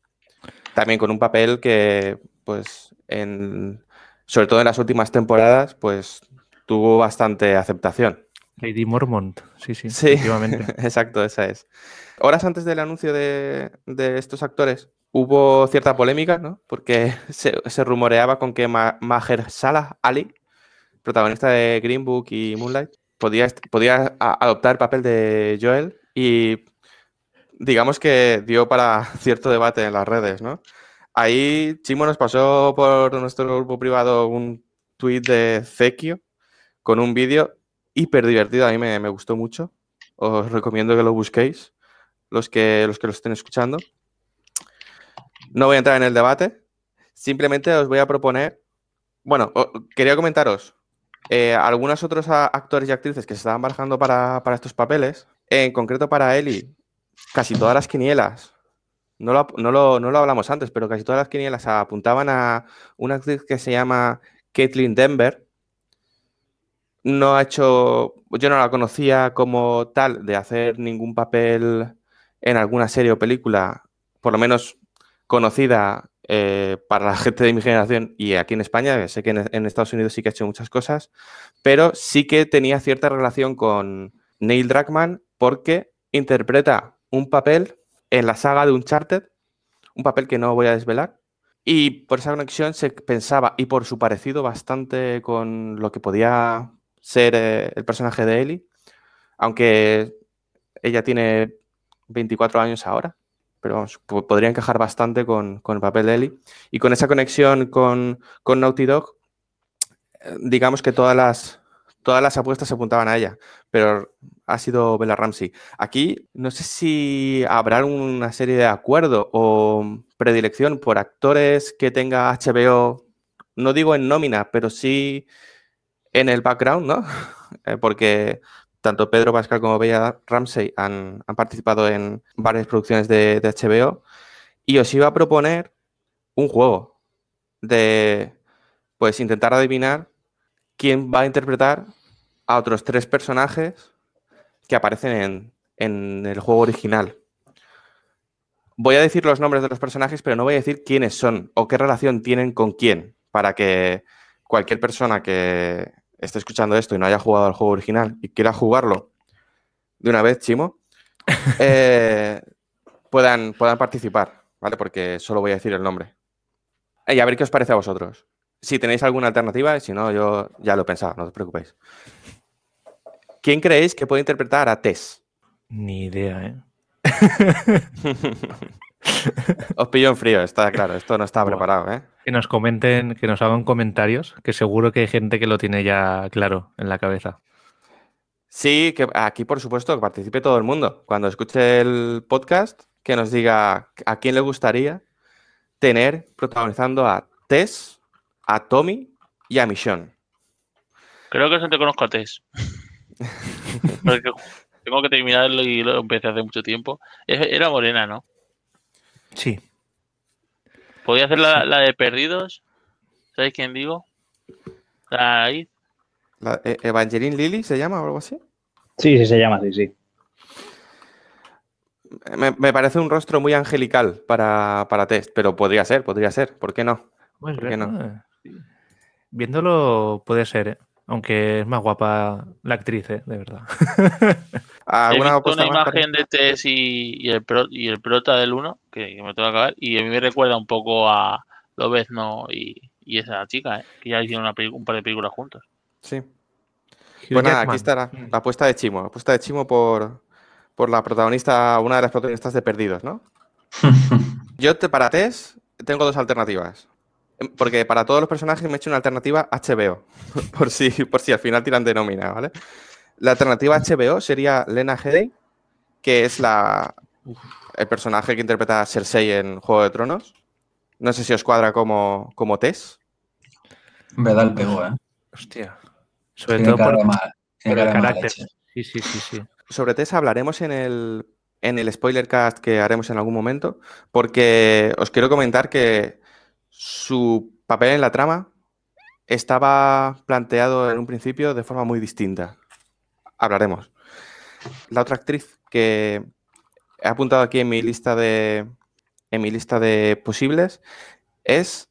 También con un papel que, pues, en, sobre todo en las últimas temporadas, pues tuvo bastante aceptación. Lady Mormont, sí, sí, Sí, (laughs) exacto, esa es. Horas antes del anuncio de, de estos actores, hubo cierta polémica, ¿no? Porque (laughs) se, se rumoreaba con que Ma- Mahershala Ali, protagonista de Green Book y Moonlight, podía, podía adoptar el papel de Joel y digamos que dio para (laughs) cierto debate en las redes, ¿no? Ahí Chimo nos pasó por nuestro grupo privado un tuit de Zekio con un vídeo hiper divertido, a mí me, gustó mucho. Os recomiendo que lo busquéis, los que, los que lo estén escuchando. No voy a entrar en el debate, simplemente os voy a proponer, bueno, quería comentaros eh, algunos otros actores y actrices que se estaban barajando para, para estos papeles, en concreto para Ellie, casi todas las quinielas, no lo, no, lo, no lo hablamos antes, pero casi todas las quinielas apuntaban a una actriz que se llama Caitlin Denver, no ha hecho, yo no la conocía como tal de hacer ningún papel en alguna serie o película, por lo menos conocida eh, para la (laughs) gente de mi generación y aquí en España, sé que en, en Estados Unidos sí que ha hecho muchas cosas, pero sí que tenía cierta relación con Neil Druckmann porque interpreta un papel en la saga de Uncharted, un papel que no voy a desvelar, y por esa conexión se pensaba, y por su parecido bastante con lo que podía ser eh, el personaje de Ellie, aunque ella tiene 24 años ahora, pero vamos, po- podría encajar bastante con, con el papel de Ellie. Y con esa conexión con, con Naughty Dog, eh, digamos que todas las, todas las apuestas se apuntaban a ella, pero ha sido Bella Ramsey. Aquí no sé si habrá una serie de acuerdo o predilección por actores que tenga HBO, no digo en nómina, pero sí en el background, ¿no? (laughs) Eh, porque tanto Pedro Pascal como Bella Ramsey han, participado en varias producciones de, HBO. Y os iba a proponer un juego de, pues, intentar adivinar quién va a interpretar a otros tres personajes que aparecen en, en el juego original. Voy a decir los nombres de los personajes, pero no voy a decir quiénes son o qué relación tienen con quién, para que cualquier persona que esté escuchando esto y no haya jugado al juego original y quiera jugarlo de una vez, Chimo, (laughs) eh, puedan, puedan participar, ¿vale? Porque solo voy a decir el nombre. Y a ver qué os parece a vosotros. Si tenéis alguna alternativa, y si no, yo ya lo he pensado, no os preocupéis. ¿Quién creéis que puede interpretar a Tess? Ni idea, ¿eh? (laughs) Os pillo en frío, está claro, esto no está preparado, ¿eh? Que nos comenten, que nos hagan comentarios, que seguro que hay gente que lo tiene ya claro en la cabeza. Sí, que aquí por supuesto que participe todo el mundo. Cuando escuche el podcast, que nos diga a quién le gustaría tener protagonizando a Tess, a Tommy y a Michonne. Creo que eso te conozco a Tess. (laughs) Porque tengo que terminarlo y lo empecé hace mucho tiempo. Era morena, ¿no? Sí. Podía hacer la, la de Perdidos. ¿Sabéis quién digo? La ahí. La- eh, Evangeline Lilly se llama o algo así. Sí, sí, se llama así, sí. Me, me parece un rostro muy angelical para, para Tess, pero podría ser, podría ser. ¿Por qué no? Pues ¿Por qué no? sí. Viéndolo puede ser, ¿eh? aunque es más guapa la actriz, ¿eh? de verdad. (laughs) He ¿Alguna visto una imagen de Tess y, y el, pro- y el prota del 1, que, que me tengo que acabar, y a mí me recuerda un poco a Lobezno y, y esa chica, ¿eh? que ya hicieron una un par de películas juntos. Sí. Hugh Pues nada, Jackman. aquí está la, la apuesta de Chimo. La apuesta de Chimo por, por la protagonista, una de las protagonistas de Perdidos, ¿no? (laughs) Yo te, para Tess tengo dos alternativas. Porque para todos los personajes me he hecho una alternativa HBO, (laughs) por si, por si al final tiran de nómina, ¿vale? La alternativa HBO sería Lena Headey, que es la, el personaje que interpreta a Cersei en Juego de Tronos. No sé si os cuadra como, como Tess. Me da el pego, ¿eh? Hostia. Sobre Tiene todo por, mal. Por el carácter. Sí, sí, sí, sí. Sobre Tess hablaremos en el, en el spoiler cast que haremos en algún momento, porque os quiero comentar que su papel en la trama estaba planteado en un principio de forma muy distinta. Hablaremos. la otra actriz que he apuntado aquí en mi lista de, en mi lista de posibles es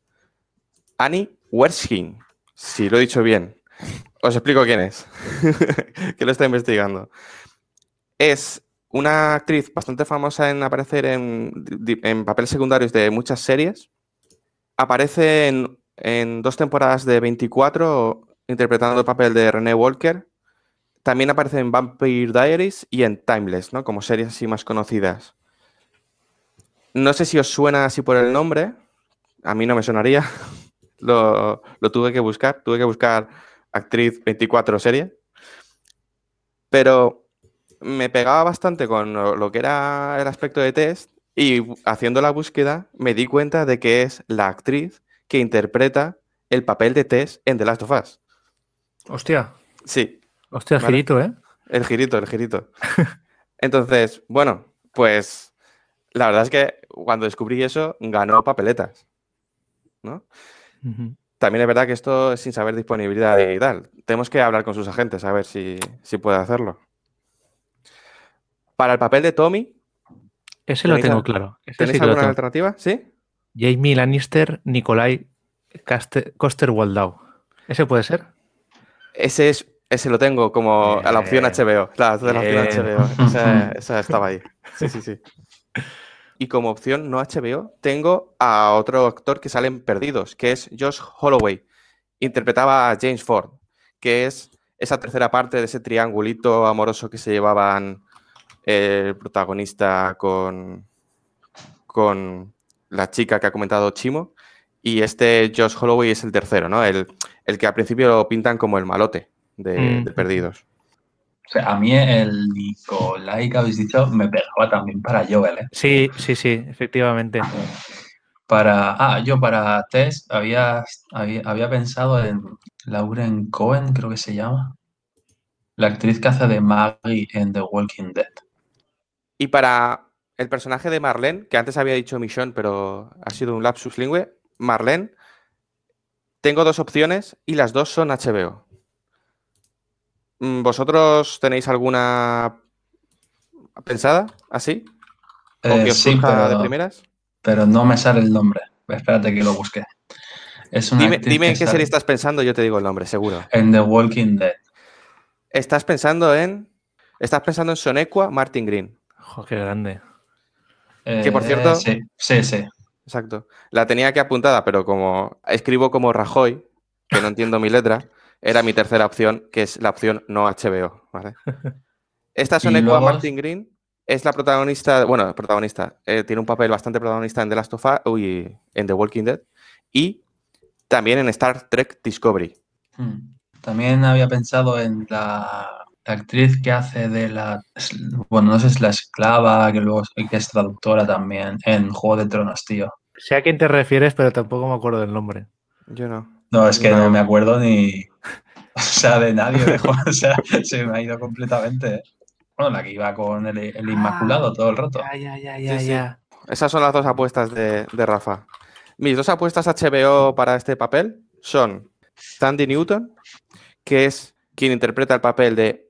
Annie Wersching, si lo he dicho bien. Os explico quién es, (laughs) que lo está investigando. Es una actriz bastante famosa en aparecer en, en papeles secundarios de muchas series. Aparece en, en dos temporadas de 24 interpretando el papel de René Walker. También aparece en Vampire Diaries y en Timeless, ¿no? Como series así más conocidas. No sé si os suena así por el nombre. A mí no me sonaría. (laughs) lo, lo tuve que buscar. Tuve que buscar actriz 24 serie. Pero me pegaba bastante con lo, lo que era el aspecto de test y haciendo la búsqueda me di cuenta de que es la actriz que interpreta el papel de Tess en The Last of Us. Hostia, Sí, hostia, Vale. girito, ¿eh? el girito, el girito. (laughs) Entonces, bueno, pues la verdad es que cuando descubrí eso, ganó papeletas. ¿no? También es verdad que esto es sin saber disponibilidad y tal. Tenemos que hablar con sus agentes a ver si, si puede hacerlo. Para el papel de Tommy, Ese lo ¿Tenéis tengo claro. Ese ¿tenéis sí alguna tengo. alternativa? ¿Sí? Jamie Lannister, Nikolai Caste- Coster-Waldau. ¿Ese puede ser? Ese, es, ese lo tengo como a la opción. HBO. Claro, de la opción. HBO. (laughs) Esa, esa estaba ahí. Sí, sí, sí. Y como opción no HBO, tengo a otro actor que sale en Perdidos, que es Josh Holloway. Interpretaba a James Ford, que es esa tercera parte de ese triangulito amoroso que se llevaban el protagonista con, con la chica que ha comentado Chimo. Y este Josh Holloway es el tercero, ¿no? El, el que al principio lo pintan como el malote de, Mm. de Perdidos. O sea, a mí el Nicolai que habéis dicho me pegaba también para Joel, ¿eh? Sí, sí, sí, efectivamente. Para, ah, yo para Tess había, había, había pensado en Lauren Cohen, creo que se llama. La actriz que hace de Maggie en The Walking Dead. Y para el personaje de Marlene, que antes había dicho Michonne, pero ha sido un lapsus lingüe, Marlene, tengo dos opciones y las dos son HBO. Mm, ¿Vosotros tenéis alguna pensada así? ¿O Eh, que os sí, surja de pero, primeras? pero no me sale el nombre. Espérate que lo busque. Es una Dime, en qué sale serie estás pensando, yo te digo el nombre, seguro. En The Walking Dead. Estás pensando en. Estás pensando en Sonequa Martin Green. Jo, qué grande. Que, por Eh, cierto- Sí, sí, sí. Exacto. La tenía aquí apuntada, pero como escribo como Rajoy, que no entiendo mi letra, era mi tercera opción, que es la opción no HBO. ¿vale? (laughs) Esta Sonequa luego- Martin Green es la protagonista, bueno, protagonista, eh, tiene un papel bastante protagonista en The Last of Us, uy, en The Walking Dead, y también en Star Trek Discovery. Hmm. También había pensado en la, la actriz que hace de la, bueno, no sé es la esclava, que luego que es traductora también en Juego de Tronos, tío. Sé a quién te refieres, pero tampoco me acuerdo del nombre. Yo no. No, es que No. no me acuerdo ni, (laughs) o sea, de nadie, de (laughs) Juego, o sea, se me ha ido completamente. ¿eh? Bueno, la que iba con el, el Inmaculado todo el rato. Ya, ya, ya, Sí, ya, sí. Esas son las dos apuestas de, de Rafa. Mis dos apuestas HBO para este papel son Sandy Newton, que es quien interpreta el papel de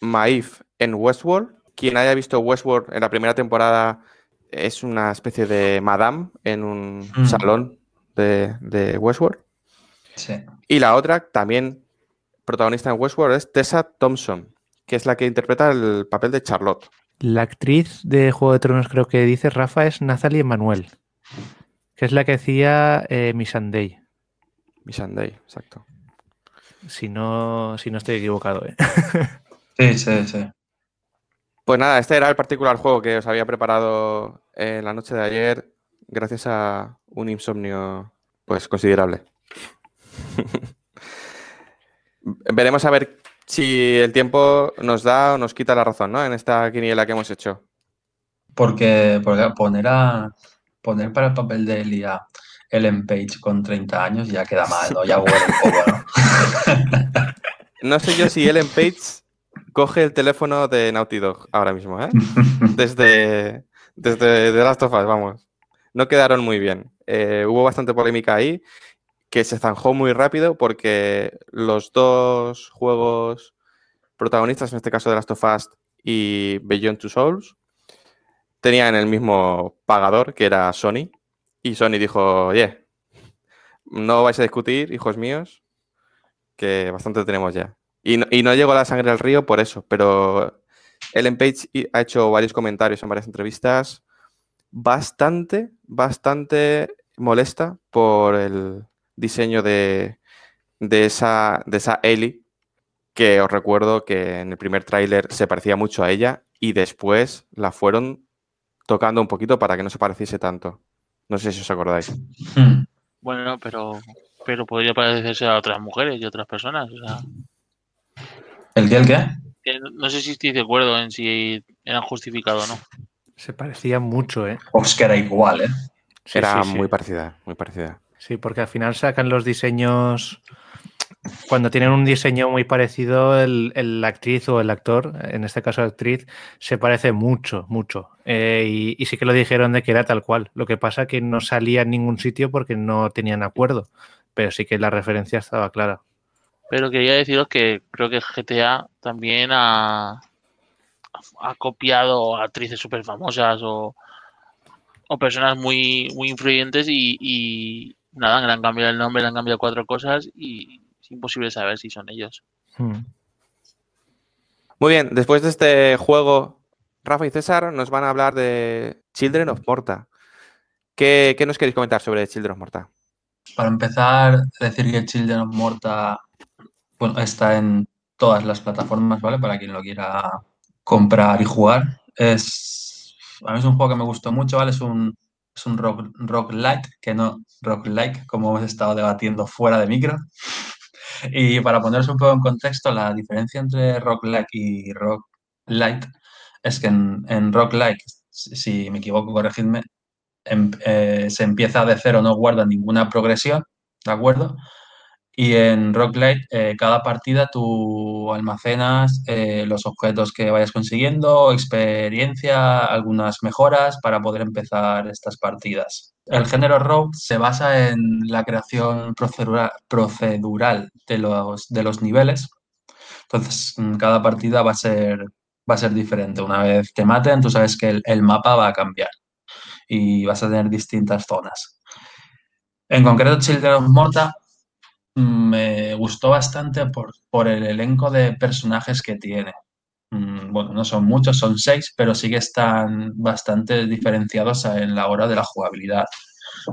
Maeve en Westworld. Quien haya visto Westworld en la primera temporada es una especie de madame en un Mm. salón de, de Westworld. Sí. Y la otra, también protagonista en Westworld, es Tessa Thompson, que es la que interpreta el papel de Charlotte. La actriz de Juego de Tronos, creo que dice Rafa, es Nathalie Emanuel, que es la que hacía eh, Miss Sunday, Missandei, exacto. si no, si no estoy equivocado. ¿eh? (laughs) Sí, sí, sí. Pues nada, este era el particular juego que os había preparado en la noche de ayer gracias a un insomnio pues considerable. (laughs) Veremos a ver si el tiempo nos da o nos quita la razón, ¿no? En esta quiniela que hemos hecho. Porque, porque poner a poner para el papel de Elia Ellen Page con 30 años ya queda mal, ¿no? Ya huele un poco, ¿no? (laughs) No sé yo si Ellen Page coge el teléfono de Naughty Dog ahora mismo, ¿eh? Desde, desde The Last of Us, vamos. No quedaron muy bien. Eh, hubo bastante polémica ahí, que se zanjó muy rápido porque los dos juegos protagonistas, en este caso The Last of Us y Beyond Two Souls tenían el mismo pagador, que era Sony, y Sony dijo, oye, no vais a discutir, hijos míos, que bastante tenemos ya. Y no, y no llegó la sangre al río por eso, pero Ellen Page ha hecho varios comentarios en varias entrevistas bastante, bastante molesta por el diseño de, de esa, de esa Ellie, que os recuerdo que en el primer tráiler se parecía mucho a ella y después la fueron tocando un poquito para que no se pareciese tanto. No sé si os acordáis. Hmm. Bueno, pero, pero podría parecerse a otras mujeres y otras personas. O sea, ¿El qué? ¿El qué? que no- sé si estoy de acuerdo en si eran justificados o no. Se parecía mucho, ¿eh? Pues que era igual, ¿eh? Sí, Era sí, sí. muy parecida, muy parecida. Sí, porque al final sacan los diseños. Cuando tienen un diseño muy parecido, el, el actriz o el actor, en este caso actriz, se parece mucho, mucho. Eh, y, sí que lo dijeron de que era tal cual. Lo que pasa que no salía en ningún sitio porque no tenían acuerdo. Pero sí que la referencia estaba clara. Pero quería deciros que creo que GTA también ha, ha copiado actrices súper famosas o, o personas muy, muy influyentes y nada, le han cambiado el nombre, le han cambiado cuatro cosas y es imposible saber si son ellos. Hmm. Muy bien, después de este juego, Rafa y César nos van a hablar de Children of Morta. ¿Qué, qué nos queréis comentar sobre Children of Morta? Para empezar, decir que Children of Morta bueno, está en todas las plataformas, ¿vale? Para quien lo quiera comprar y jugar. Es, a mí es un juego que me gustó mucho, ¿vale? Es un, es un rock, rock light, que no rock like, como hemos estado debatiendo fuera de micro. Y para poneros un poco en contexto, la diferencia entre rock like y rock light es que en, en rock like, si, me equivoco, corregidme, em- eh, se empieza de cero, no guarda ninguna progresión, ¿de acuerdo? Y en Rocklight, eh, cada partida tú almacenas eh, los objetos que vayas consiguiendo, experiencia, algunas mejoras para poder empezar estas partidas. El género Rogue se basa en la creación procedura- procedural de los, de los niveles. Entonces, mm, cada partida va a ser, va a ser diferente. Una vez te maten, tú sabes que el, el mapa va a cambiar y vas a tener distintas zonas. En concreto, Children of Morta me gustó bastante por, por el elenco de personajes que tiene. Mm, Bueno, no son muchos, son seis, pero sí que están bastante diferenciados en la hora de la jugabilidad.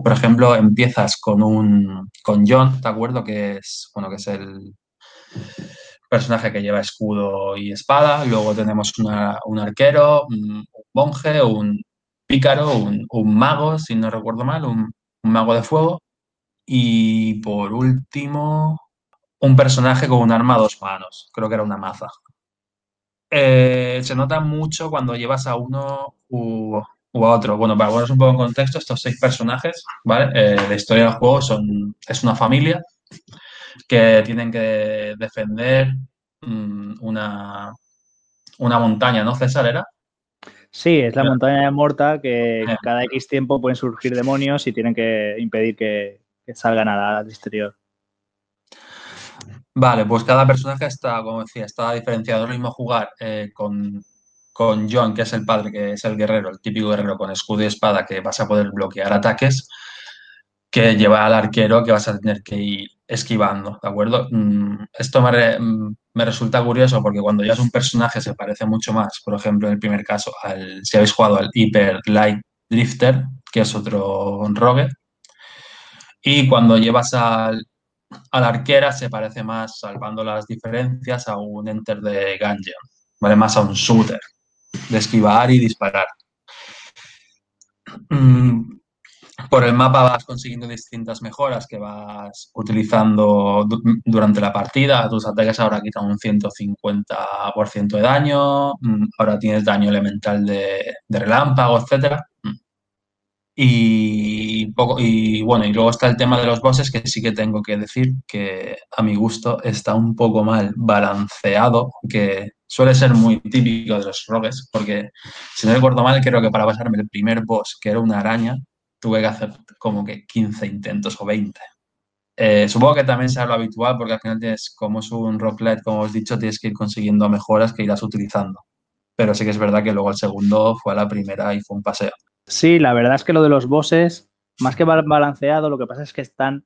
Por ejemplo, empiezas con un con John, ¿te acuerdo? Que es, bueno, que es el personaje que lleva escudo y espada. Luego tenemos un arquero, un monje, un pícaro, un, un mago, si no recuerdo mal, un mago de fuego. Y por último, un personaje con un arma a dos manos. Creo que era una maza. Eh, se nota mucho cuando llevas a uno u, u a otro. Bueno, para poneros un poco en contexto, estos seis personajes, ¿vale? Eh, la historia del juego son, es una familia que tienen que defender mm, una, una montaña, ¿no, César? ¿Era? Sí, es la montaña de Morta que Ya. cada X tiempo pueden surgir demonios y tienen que impedir que, que salgan al exterior. Vale, pues cada personaje está, como decía, está diferenciado. Es lo mismo jugar eh, con, con John, que es el padre, que es el guerrero, el típico guerrero con escudo y espada, que vas a poder bloquear ataques, que lleva al arquero que vas a tener que ir esquivando, ¿de acuerdo? Mm, esto me, mm, me resulta curioso porque cuando llevas un personaje se parece mucho más, por ejemplo, en el primer caso, al, si habéis jugado al Hyper Light Drifter, que es otro rogue, y cuando llevas al, a arquera se parece más, salvando las diferencias, a un Enter de Gungeon, ¿vale? Más a un shooter, de esquivar y disparar. Mm, Por el mapa vas consiguiendo distintas mejoras que vas utilizando du- durante la partida. Tus ataques ahora quitan un 150% de daño, mm, ahora tienes daño elemental de, relámpago, etcétera. Y, poco, y bueno, y luego está el tema de los bosses, que sí que tengo que decir que a mi gusto está un poco mal balanceado, que suele ser muy típico de los rogues, porque si no recuerdo mal, creo que para pasarme el primer boss, que era una araña, tuve que hacer como que 15 intentos o 20. Eh, supongo que también será lo habitual, porque al final tienes, como es un roguelite, como os he dicho, tienes que ir consiguiendo mejoras que irás utilizando. pero sí que es verdad que luego el segundo fue a la primera y fue un paseo. Sí, la verdad es que lo de los bosses, más que balanceado, lo que pasa es que están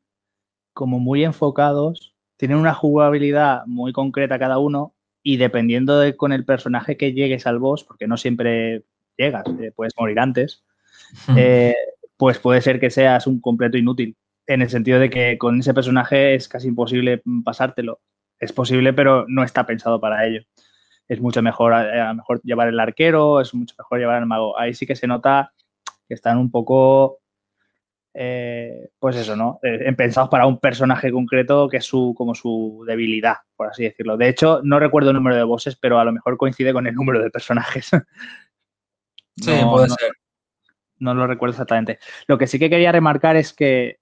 como muy enfocados, tienen una jugabilidad muy concreta cada uno y dependiendo de con el personaje que llegues al boss, porque no siempre llegas, eh, puedes morir antes, (laughs) eh, pues puede ser que seas un completo inútil, en el sentido de que con ese personaje es casi imposible pasártelo. Es posible, pero no está pensado para ello. Es mucho mejor, a mejor llevar el arquero, es mucho mejor llevar el mago. Ahí sí que se nota que están un poco, eh, pues eso, ¿no? Eh, pensados para un personaje concreto que es su, como su debilidad, por así decirlo. De hecho, no recuerdo el número de bosses, pero a lo mejor coincide con el número de personajes. (laughs) Sí, No, puede no- ser. no lo recuerdo exactamente. Lo que sí que quería remarcar es que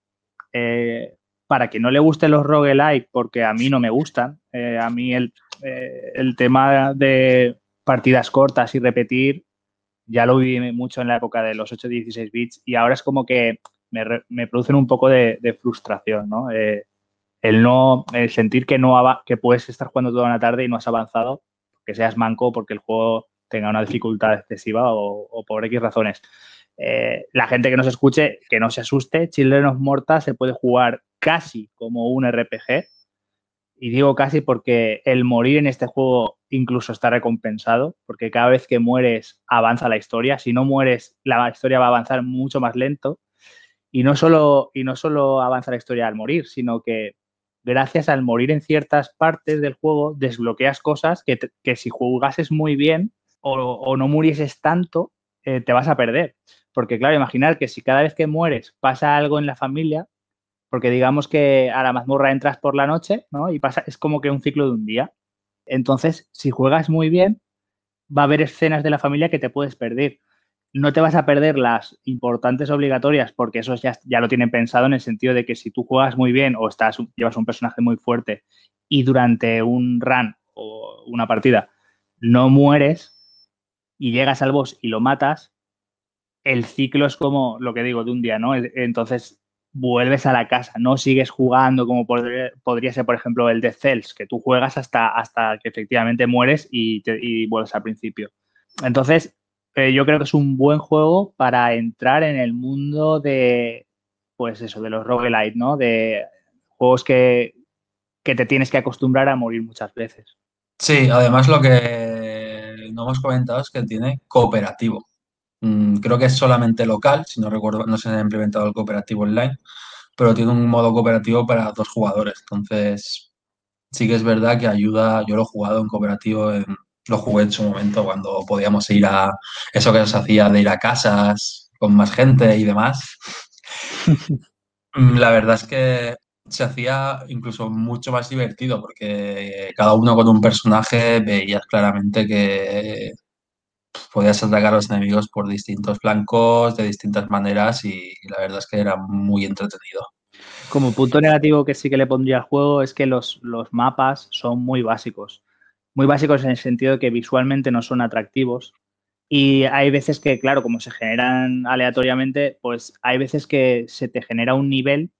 eh, para que no le gusten los roguelike, porque a mí no me gustan, eh, a mí el, el tema de partidas cortas y repetir ya lo viví mucho en la época de los 8-16 bits y ahora es como que me, me producen un poco de, frustración, ¿no? Eh, el no, el sentir que no que puedes estar jugando toda una tarde y no has avanzado, que seas manco porque el juego tenga una dificultad excesiva o, o por X razones. Eh, la gente que nos escuche, que no se asuste, Children of Morta se puede jugar casi como un RPG. Y digo casi porque el morir en este juego incluso está recompensado, porque cada vez que mueres avanza la historia. Si no mueres, la historia va a avanzar mucho más lento. Y no solo, y no solo avanza la historia al morir, sino que gracias al morir en ciertas partes del juego desbloqueas cosas que, que si jugases muy bien o, o no murieses tanto, eh, te vas a perder. Porque claro, imaginar que si cada vez que mueres pasa algo en la familia, porque digamos que a la mazmorra entras por la noche, ¿no? Y pasa, es como que un ciclo de un día. Entonces, si juegas muy bien, va a haber escenas de la familia que te puedes perder. No te vas a perder las importantes obligatorias porque eso ya, ya lo tienen pensado en el sentido de que si tú juegas muy bien o estás, llevas un personaje muy fuerte y durante un run o una partida no mueres y llegas al boss y lo matas, el ciclo es como lo que digo de un día, ¿no? E- Entonces vuelves a la casa, no sigues jugando como podría, ser, por ejemplo, el de Cells, que tú juegas hasta, hasta que efectivamente mueres y, y vuelves al principio. Entonces, eh, yo creo que es un buen juego para entrar en el mundo de, pues eso, de los roguelite, ¿no? De juegos que, que te tienes que acostumbrar a morir muchas veces. Sí, además lo que no hemos comentado es que tiene cooperativo. Mm, creo que es solamente local, si no recuerdo, no se ha implementado el cooperativo online, pero tiene un modo cooperativo para dos jugadores. Entonces, sí que es verdad que ayuda, yo lo he jugado en cooperativo, lo jugué en su momento cuando podíamos ir a eso que se hacía de ir a casas con más gente y demás. Mm, La verdad es que se hacía incluso mucho más divertido porque cada uno con un personaje veías claramente que podías atacar a los enemigos por distintos flancos, de distintas maneras y la verdad es que era muy entretenido. Como punto negativo que sí que le pondría al juego es que los, los mapas son muy básicos. Muy básicos en el sentido de que visualmente no son atractivos. Y hay veces que, claro, como se generan aleatoriamente, pues hay veces que se te genera un nivel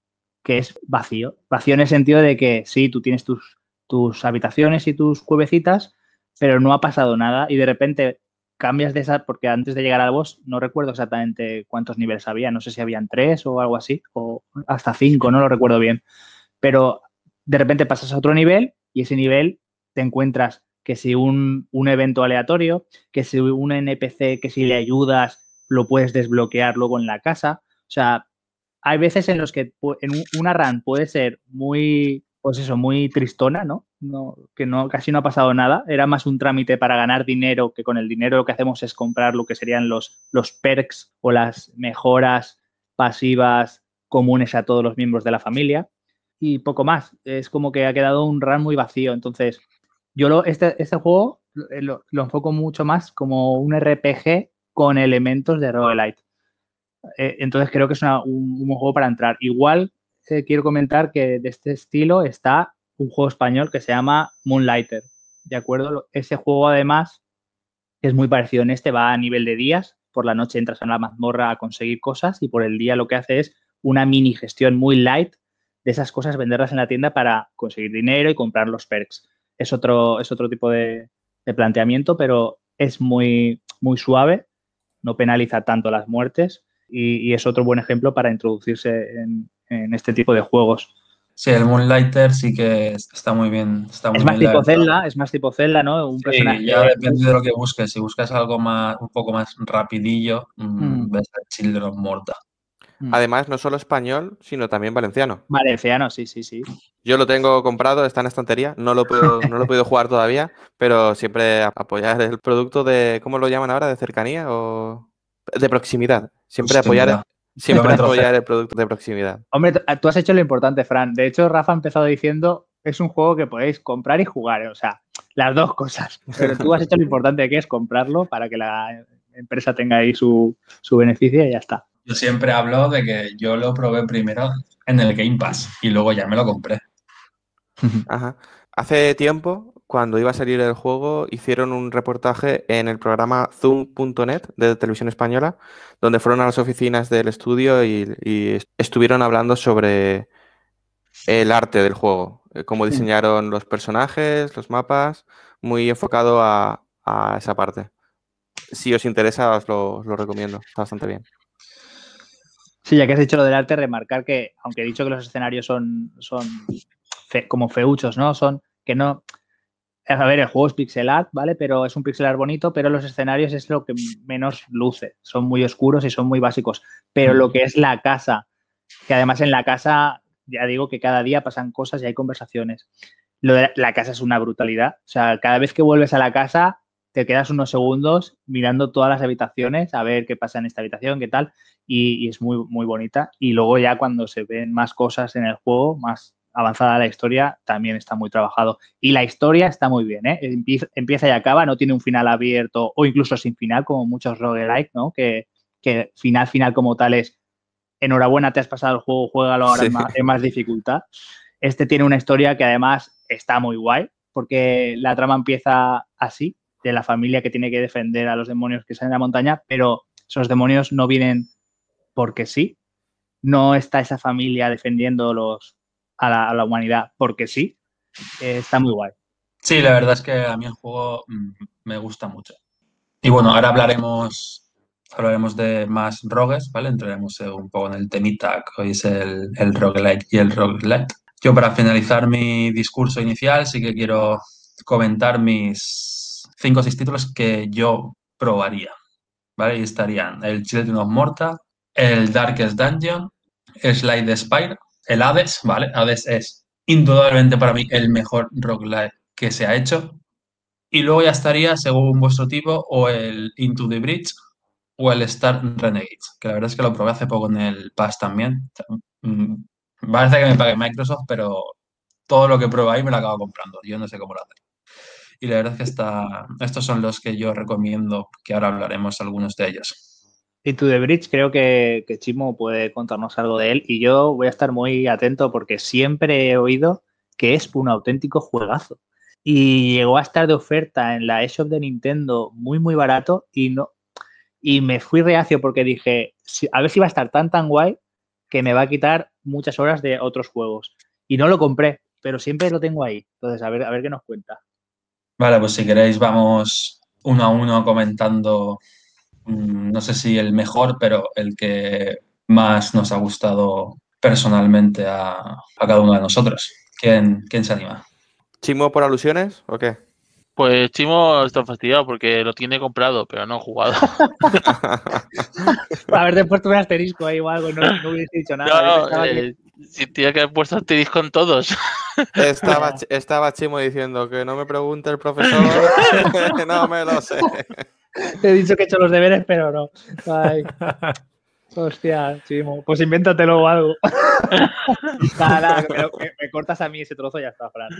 que es vacío. Vacío en el sentido de que sí, tú tienes tus, tus habitaciones y tus cuevecitas, pero no ha pasado nada y de repente cambias de esa, porque antes de llegar al boss no recuerdo exactamente cuántos niveles había, no sé si habían tres o algo así, o hasta cinco, no lo recuerdo bien, pero de repente pasas a otro nivel y ese nivel te encuentras que si un, un evento aleatorio, que si un NPC que si le ayudas lo puedes desbloquear luego en la casa, o sea, hay veces en los que en un- una run puede ser muy, pues eso, muy tristona, ¿no? No que no, casi no ha pasado nada. Era más un trámite para ganar dinero, que con el dinero lo que hacemos es comprar lo que serían los, los perks o las mejoras pasivas comunes a todos los miembros de la familia. Y poco más. Es como que ha quedado un run muy vacío. Entonces, yo lo, este, este juego lo, lo enfoco mucho más como un RPG con elementos de roguelite. Eh, entonces creo que es un, juego para entrar. Igual eh, quiero comentar que de este estilo está un juego español que se llama Moonlighter. ¿De acuerdo? Ese juego además es muy parecido en este, va a nivel de días. Por la noche entras a la mazmorra a conseguir cosas y por el día lo que hace es una mini gestión muy light de esas cosas, venderlas en la tienda para conseguir dinero y comprar los perks. Es otro, es otro tipo de, de planteamiento, pero es muy, muy suave, no penaliza tanto las muertes y, y es otro buen ejemplo para introducirse en, en este tipo de juegos. Sí, el Moonlighter sí que está muy bien. Está muy Es más bien, tipo. Zelda, es más tipo Zelda, ¿no? Un Sí, personaje. ya depende de lo que busques. Si buscas algo más, un poco más rapidillo, mm, Mm. ves a Children of Morta. Mm. Además, no solo español, sino también valenciano. Valenciano, sí, sí, sí. Yo lo tengo comprado, está en estantería, no lo puedo, no lo he podido jugar todavía, pero siempre apoyar el producto de, ¿cómo lo llaman ahora? ¿De cercanía o de proximidad? Siempre apoyar. Siempre apoyar el producto de proximidad. Hombre, tú has hecho lo importante, Fran. De hecho, Rafa ha empezado diciendo, es un juego que podéis comprar y jugar, o sea, las dos cosas. Pero tú has hecho lo importante que es comprarlo para que la empresa tenga ahí su, su beneficio y ya está. Yo siempre hablo de que yo lo probé primero en el Game Pass y luego ya me lo compré. Ajá. Hace tiempo, cuando iba a salir el juego, hicieron un reportaje en el programa Zoom.net de Televisión Española, donde fueron a las oficinas del estudio y, y est- estuvieron hablando sobre el arte del juego, eh, cómo diseñaron los personajes, los mapas, muy enfocado a, a esa parte. Si os interesa, os lo, os lo recomiendo, está bastante bien. Sí, ya que has dicho lo del arte, remarcar que, aunque he dicho que los escenarios son, son fe- como feuchos, ¿no? Son que no. A ver, el juego es pixel art, ¿vale? Pero es un pixel art bonito, pero los escenarios es lo que menos luce. Son muy oscuros y son muy básicos. Pero lo que es la casa, que además en la casa, ya digo que cada día pasan cosas y hay conversaciones. Lo de la, la casa es una brutalidad. O sea, cada vez que vuelves a la casa, te quedas unos segundos mirando todas las habitaciones, a ver qué pasa en esta habitación, qué tal y, y es muy, muy bonita. Y luego ya cuando se ven más cosas en el juego, más avanzada la historia, también está muy trabajado. Y la historia está muy bien, ¿eh? Empieza, y acaba, no tiene un final abierto o incluso sin final, como muchos roguelike, ¿no? Que, que final, final como tal es enhorabuena, te has pasado el juego, juégalo ahora Sí. en, más, en más dificultad. Este tiene una historia que además está muy guay, porque la trama empieza así, de la familia que tiene que defender a los demonios que están en la montaña, pero esos demonios no vienen porque sí. No está esa familia defendiéndolos a la, humanidad porque sí. Eh, está muy guay. Sí, la verdad es que a mí el juego mm, me gusta mucho. Y bueno, ahora hablaremos, hablaremos de más rogues, ¿vale? Entraremos un poco en el temita que hoy es el, el y el roguelite. Yo para finalizar mi discurso inicial sí que quiero comentar mis cinco o seis títulos que yo probaría, ¿vale? Y estarían el Children of Morta, el Darkest Dungeon, Slide the Spire, el Hades, ¿vale? Hades es indudablemente para mí el mejor roguelike que se ha hecho. Y luego ya estaría, según vuestro tipo, o el Into the Bridge o el Star Renegades, que la verdad es que lo probé hace poco en el Pass también. Mm, Parece que me pague Microsoft, pero todo lo que pruebo ahí me lo acabo comprando. Yo no sé cómo lo hacer. Y la verdad es que está, estos son los que yo recomiendo, que ahora hablaremos algunos de ellos. Y To The Bridge creo que, Chimo puede contarnos algo de él y yo voy a estar muy atento porque siempre he oído que es un auténtico juegazo. Y llegó a estar de oferta en la eShop de Nintendo muy, muy barato y no y me fui reacio porque dije, a ver si va a estar tan, tan guay que me va a quitar muchas horas de otros juegos. Y no lo compré, pero siempre lo tengo ahí. Entonces, a ver, a ver qué nos cuenta. Vale, pues si queréis vamos uno a uno comentando, no sé si el mejor, pero el que más nos ha gustado personalmente a, a cada uno de nosotros. ¿Quién, quién se anima? ¿Chimo por alusiones o qué? Pues Chimo está fastidiado porque lo tiene comprado, pero no jugado. (laughs) Haberte puesto un asterisco ahí o algo, no, no hubiese dicho nada. No, que- eh, si tiene que haber puesto asterisco en todos. (laughs) Estaba, (laughs) estaba Chimo diciendo que no me pregunte el profesor, no me lo sé. Te (laughs) he dicho que he hecho los deberes, pero no. Ay. (laughs) Hostia, Chimo. Pues invéntatelo o algo. (laughs) nada, nada, me, me- cortas a mí ese trozo y ya está, Fran.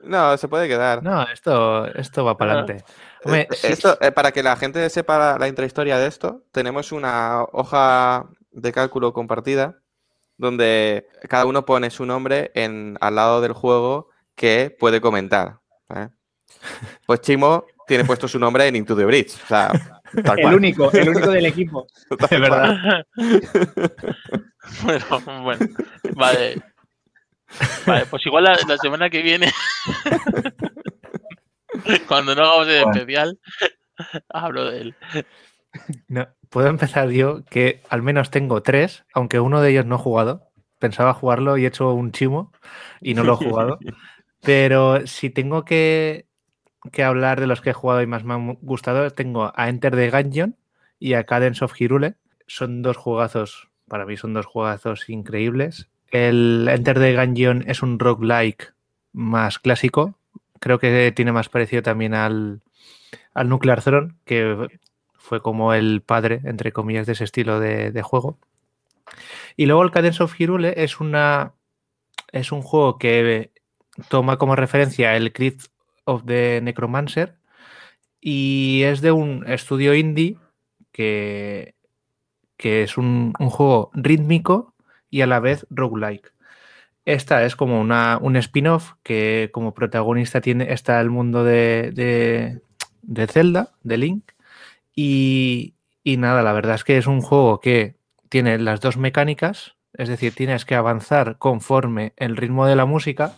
No, se puede quedar. No, esto, esto va para adelante. Hombre, Eh, sí- Esto, eh, para que la gente sepa la, intrahistoria de esto, tenemos una hoja de cálculo compartida donde cada uno pone su nombre en, al lado del juego que puede comentar. Pues Chimo tiene puesto su nombre en Into the Bridge. O sea, tal El único, el único del equipo. (laughs) Es verdad. (laughs) bueno, bueno, vale. Vale, pues igual la, la semana que viene, (laughs) cuando no hagamos el Bueno. especial, Hablo de él. No, puedo empezar yo, que al menos tengo tres, aunque uno de ellos no he jugado. Pensaba jugarlo y he hecho un chimo y no lo he jugado. Pero si tengo que, que hablar de los que he jugado y más me han gustado, tengo a Enter the Gungeon y a Cadence of Hyrule. Son dos juegazos, para mí son dos juegazos increíbles. El Enter the Gungeon es un roguelike más clásico. Creo que tiene más parecido también al, al Nuclear Throne, que fue como el padre, entre comillas, de ese estilo de, juego. Y luego el Cadence of Hyrule es una es un juego que toma como referencia el Crypt of the Necromancer y es de un estudio indie que, que es un, un juego rítmico y a la vez roguelike. Esta es como una, un spin-off que como protagonista tiene, está el mundo de, de, de Zelda, de Link. Y, y nada, la verdad es que es un juego que tiene las dos mecánicas, es decir, tienes que avanzar conforme el ritmo de la música.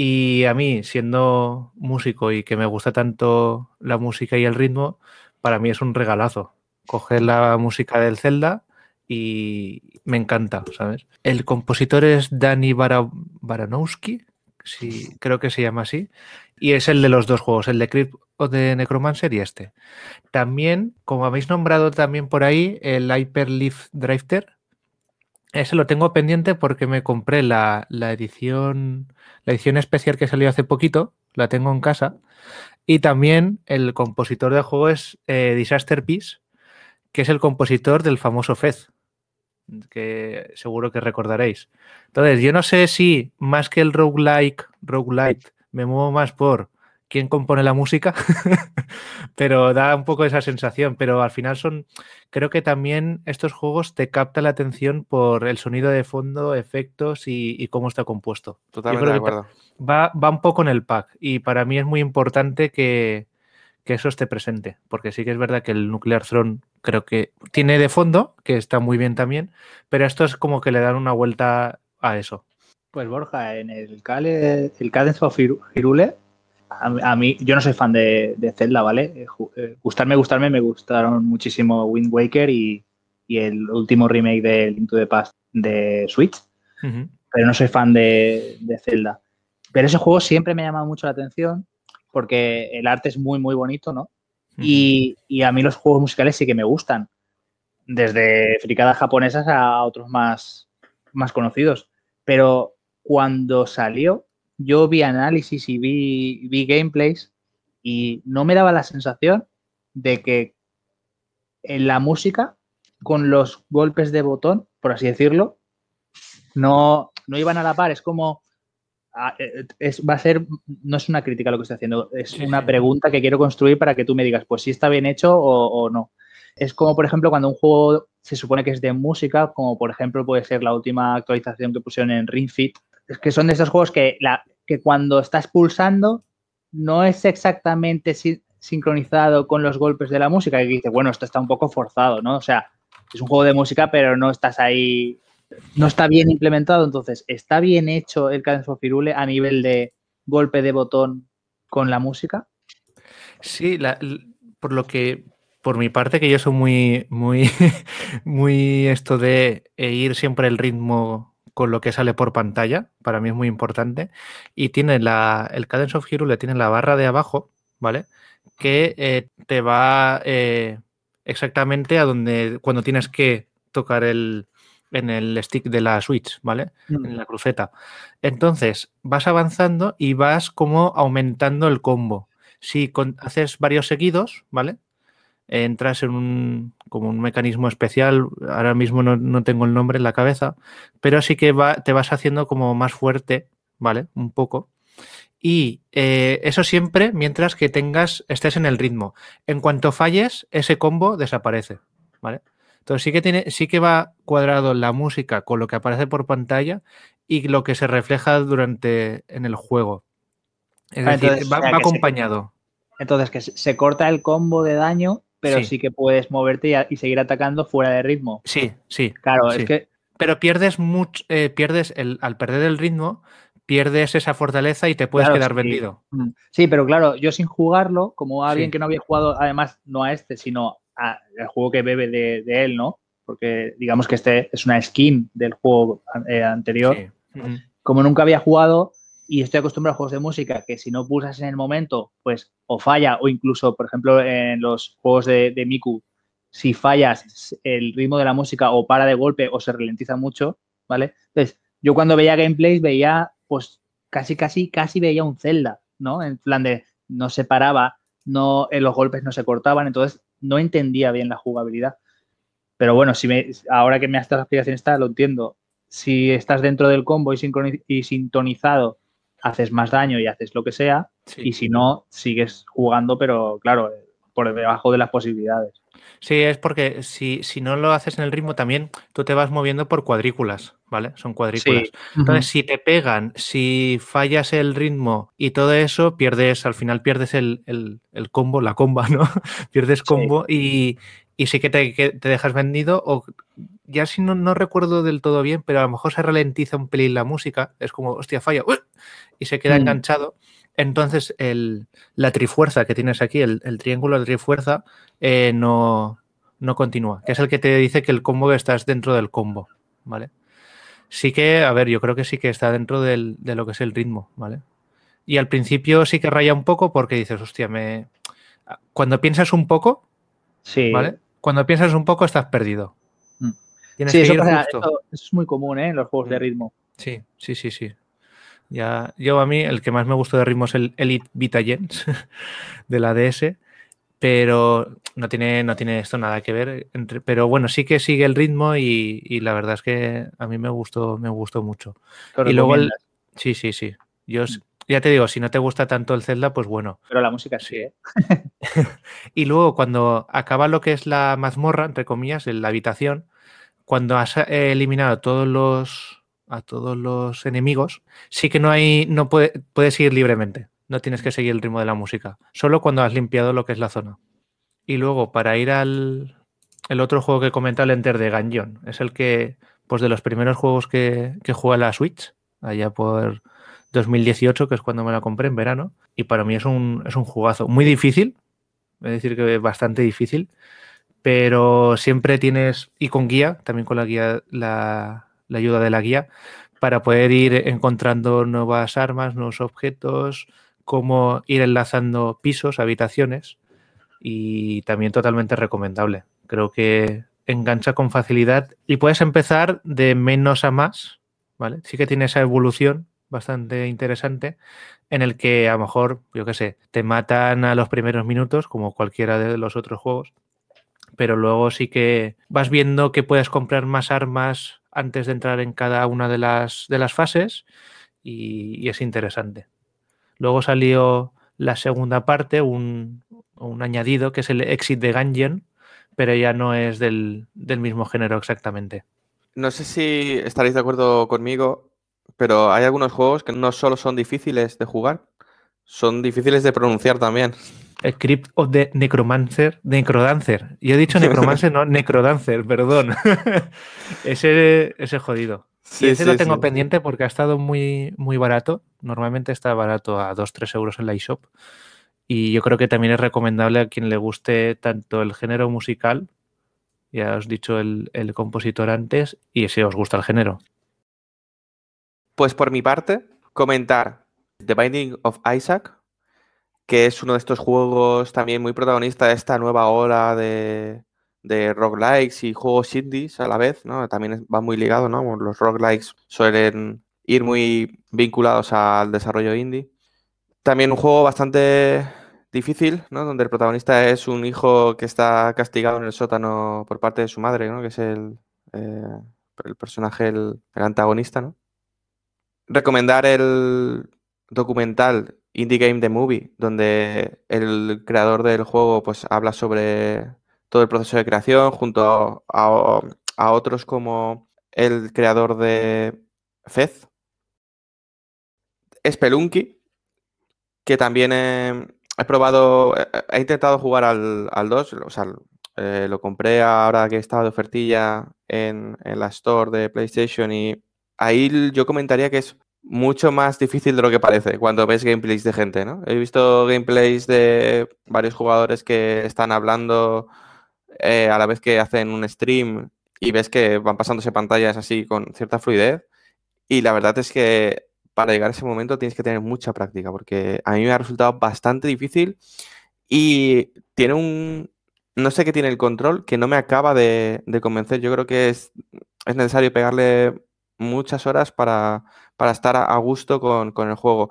Y a mí, siendo músico y que me gusta tanto la música y el ritmo, para mí es un regalazo. Coger la música del Zelda y me encanta, ¿sabes? El compositor es Dani Bara- Baranowski, sí, creo que se llama así, y es el de los dos juegos, el de Crypt of the Necromancer y este. También, como habéis nombrado también por ahí, el Hyperleaf Drifter, ese lo tengo pendiente porque me compré la, la edición la edición especial que salió hace poquito, la tengo en casa. Y también el compositor del juego es eh, Disaster Peace, que es el compositor del famoso Fez, que seguro que recordaréis. Entonces, yo no sé si más que el roguelike, roguelite, me muevo más por quién compone la música, (laughs) pero da un poco esa sensación. Pero al final son, creo que también estos juegos te captan la atención por el sonido de fondo, efectos y, y cómo está compuesto. Totalmente creo de acuerdo. Va, va un poco en el pack y para mí es muy importante que, que eso esté presente, porque sí que es verdad que el Nuclear Throne creo que tiene de fondo, que está muy bien también, pero esto es como que le dan una vuelta a eso. Pues Borja, en el, Cale, el Cadence of Hiru- Hyrule, a, a mí, yo no soy fan de, de Zelda, ¿vale? Eh, eh, Gustarme, gustarme, me gustaron muchísimo Wind Waker y, y el último remake de Link to the Past de Switch, Ujú. pero no soy fan de, de Zelda. Pero ese juego siempre me ha llamado mucho la atención porque el arte es muy, muy bonito, ¿no? Y, y a mí los juegos musicales sí que me gustan, desde fricadas japonesas a otros más, más conocidos. Pero cuando salió, yo vi análisis y vi, vi gameplays y no me daba la sensación de que en la música, con los golpes de botón, por así decirlo, no, no iban a la par. Es como. ah, eh, Es, va a ser. No es una crítica lo que estoy haciendo, es una pregunta que quiero construir para que tú me digas, pues si está bien hecho o, o no. Es como, por ejemplo, cuando un juego se supone que es de música, como por ejemplo puede ser la última actualización que pusieron en Ring Fit. Es que son de esos juegos que, la, que cuando estás pulsando no es exactamente si- sincronizado con los golpes de la música. Y dices, bueno, esto está un poco forzado, ¿no? O sea, es un juego de música, pero no estás ahí no está bien implementado. Entonces, ¿está bien hecho el Cadence of Hyrule a nivel de golpe de botón con la música? Sí, por lo que, por mi parte, que yo soy muy, muy, (laughs) muy esto de eh, ir siempre el ritmo con lo que sale por pantalla, para mí es muy importante. Y tiene la, el Cadence of Hyrule tiene la barra de abajo, ¿vale? Que eh, te va eh, exactamente a donde, cuando tienes que tocar el, en el stick de la Switch, ¿vale? en la cruceta. Entonces, vas avanzando y vas como aumentando el combo. Si con- haces varios seguidos, ¿vale? Entras en un, como un mecanismo especial, ahora mismo no, no tengo el nombre en la cabeza, pero sí que va, te vas haciendo como más fuerte, ¿vale? Un poco. Y eh, eso siempre mientras que tengas, estés en el ritmo. En cuanto falles, ese combo desaparece, ¿vale? Entonces sí que tiene, sí que va cuadrado la música con lo que aparece por pantalla y lo que se refleja durante en el juego. Es Ah, decir, entonces, va, o sea, va que se- acompañado. Entonces, que se corta el combo de daño, pero Sí. sí, que puedes moverte y, a- y seguir atacando fuera de ritmo. Sí, sí. Claro, Sí. es que Pero pierdes mucho, eh, pierdes el, al perder el ritmo, pierdes esa fortaleza y te puedes Claro, quedar sí. vendido. Mm. Sí, pero claro, yo sin jugarlo, como alguien que no había jugado, además, no a este, sino al juego que bebe de, de él, ¿no? Porque digamos que este es una skin del juego eh, anterior. Como nunca había jugado y estoy acostumbrado a juegos de música que si no pulsas en el momento, pues o falla, o incluso, por ejemplo, en los juegos de, Miku, si fallas el ritmo de la música o para de golpe o se ralentiza mucho, ¿vale? Entonces, yo cuando veía gameplays veía, pues casi, casi, casi veía un Zelda, ¿no? En plan de no se paraba, no, eh, los golpes no se cortaban, entonces no entendía bien la jugabilidad. Pero bueno, si me, ahora que me has dado la explicación esta, lo entiendo. Si estás dentro del combo y, y sintonizado, haces más daño y haces lo que sea, Sí. y si no, sigues jugando, pero claro, eh, por debajo de las posibilidades. Sí, es porque si, si no lo haces en el ritmo también, tú te vas moviendo por cuadrículas, ¿vale? Son cuadrículas. Entonces, si te pegan, si fallas el ritmo y todo eso, pierdes, al final pierdes el, el- el combo, la comba, ¿no? (laughs) pierdes combo y, y sí que te, que te dejas vendido. O ya si no, no recuerdo del todo bien, pero a lo mejor se ralentiza un pelín la música. Es como, hostia, falla. ¡uy! Y se queda Mm. enganchado. Entonces, el, la trifuerza que tienes aquí, el, el triángulo de trifuerza, eh, no, no continúa. Que es el que te dice que el combo estás dentro del combo, ¿vale? Sí que, a ver, yo creo que sí que está dentro del- de lo que es el ritmo, ¿vale? Y al principio sí que raya un poco porque dices, hostia, me... Cuando piensas un poco, Sí, ¿vale? Cuando piensas un poco estás perdido. Mm. Tienes Sí, que eso, ir pasa- justo. eso- eso es muy común ¿eh? en los juegos de Mm. ritmo. Sí, sí, sí, sí. Ya, yo a mí el que más me gustó de ritmo es el Elite Vita Gens (laughs) de la DS, pero no tiene, no tiene esto nada que ver. entre- pero bueno, sí que sigue el ritmo y, y la verdad es que a mí me gustó, me gustó mucho. Y luego el, sí, sí, sí. Yo ya te digo, si no te gusta tanto el Zelda, pues bueno. Pero la música sí. ¿eh? (laughs) Y luego cuando acaba lo que es la mazmorra, entre comillas, en la habitación, cuando has eliminado todos los a todos los enemigos, sí que no hay, no puede, puedes ir libremente. No tienes que seguir el ritmo de la música. Solo cuando has limpiado lo que es la zona. Y luego, para ir al el otro juego que comenta el Enter de Gungeon, es el que, pues de los primeros juegos que, que juega la Switch, allá por 2018, que es cuando me la compré en verano. Y para mí es un, es un jugazo. Muy difícil, es decir, que bastante difícil, pero siempre tienes, y con guía, también con la guía, la, la ayuda de la guía, para poder ir encontrando nuevas armas, nuevos objetos, cómo ir enlazando pisos, habitaciones, y también totalmente recomendable. Creo que engancha con facilidad y puedes empezar de menos a más, ¿vale? Sí que tiene esa evolución bastante interesante en el que a lo mejor, yo qué sé, te matan a los primeros minutos, como cualquiera de los otros juegos, pero luego sí que vas viendo que puedes comprar más armas antes de entrar en cada una de las, de las fases y, es interesante. Luego salió la segunda parte, un, un añadido que es el Exit de Gungeon, pero ya no es del, del mismo género exactamente. No sé si estaréis de acuerdo conmigo, pero hay algunos juegos que no solo son difíciles de jugar, son difíciles de pronunciar también. El Crypt of the Necromancer, Necrodancer. Yo he dicho (laughs) Necromancer, no Necrodancer, perdón. (laughs) ese, ese jodido. Sí, y ese sí, lo tengo sí. pendiente porque ha estado muy, muy barato. Normalmente está barato a 2-3 euros en la eShop. Y yo creo que también es recomendable a quien le guste tanto el género musical, ya os he dicho el, el compositor antes, y si os gusta el género. Pues por mi parte, comentar The Binding of Isaac, que es uno de estos juegos también muy protagonista de esta nueva ola de, de roguelikes y juegos indies a la vez, ¿no? También va muy ligado, ¿no? Los roguelikes suelen ir muy vinculados al desarrollo indie. También un juego bastante difícil, ¿no? Donde el protagonista es un hijo que está castigado en el sótano por parte de su madre, ¿no? Que es el, eh, el personaje, el, el antagonista, ¿no? recomendar el documental Indie Game The Movie, donde el creador del juego pues habla sobre todo el proceso de creación junto a, a otros como el creador de Fez, Spelunky, que también he, he probado, he, he intentado jugar al, al 2, o sea, eh, lo compré ahora que estaba de ofertilla en, en la store de PlayStation y ahí yo comentaría que es mucho más difícil de lo que parece cuando ves gameplays de gente, ¿no? He visto gameplays de varios jugadores que están hablando eh, a la vez que hacen un stream y ves que van pasándose pantallas así con cierta fluidez. Y la verdad es que para llegar a ese momento tienes que tener mucha práctica, porque a mí me ha resultado bastante difícil y tiene un, no sé qué tiene el control que no me acaba de, convencer. Yo creo que es, es, necesario pegarle muchas horas para, para estar a, gusto con, con, el juego.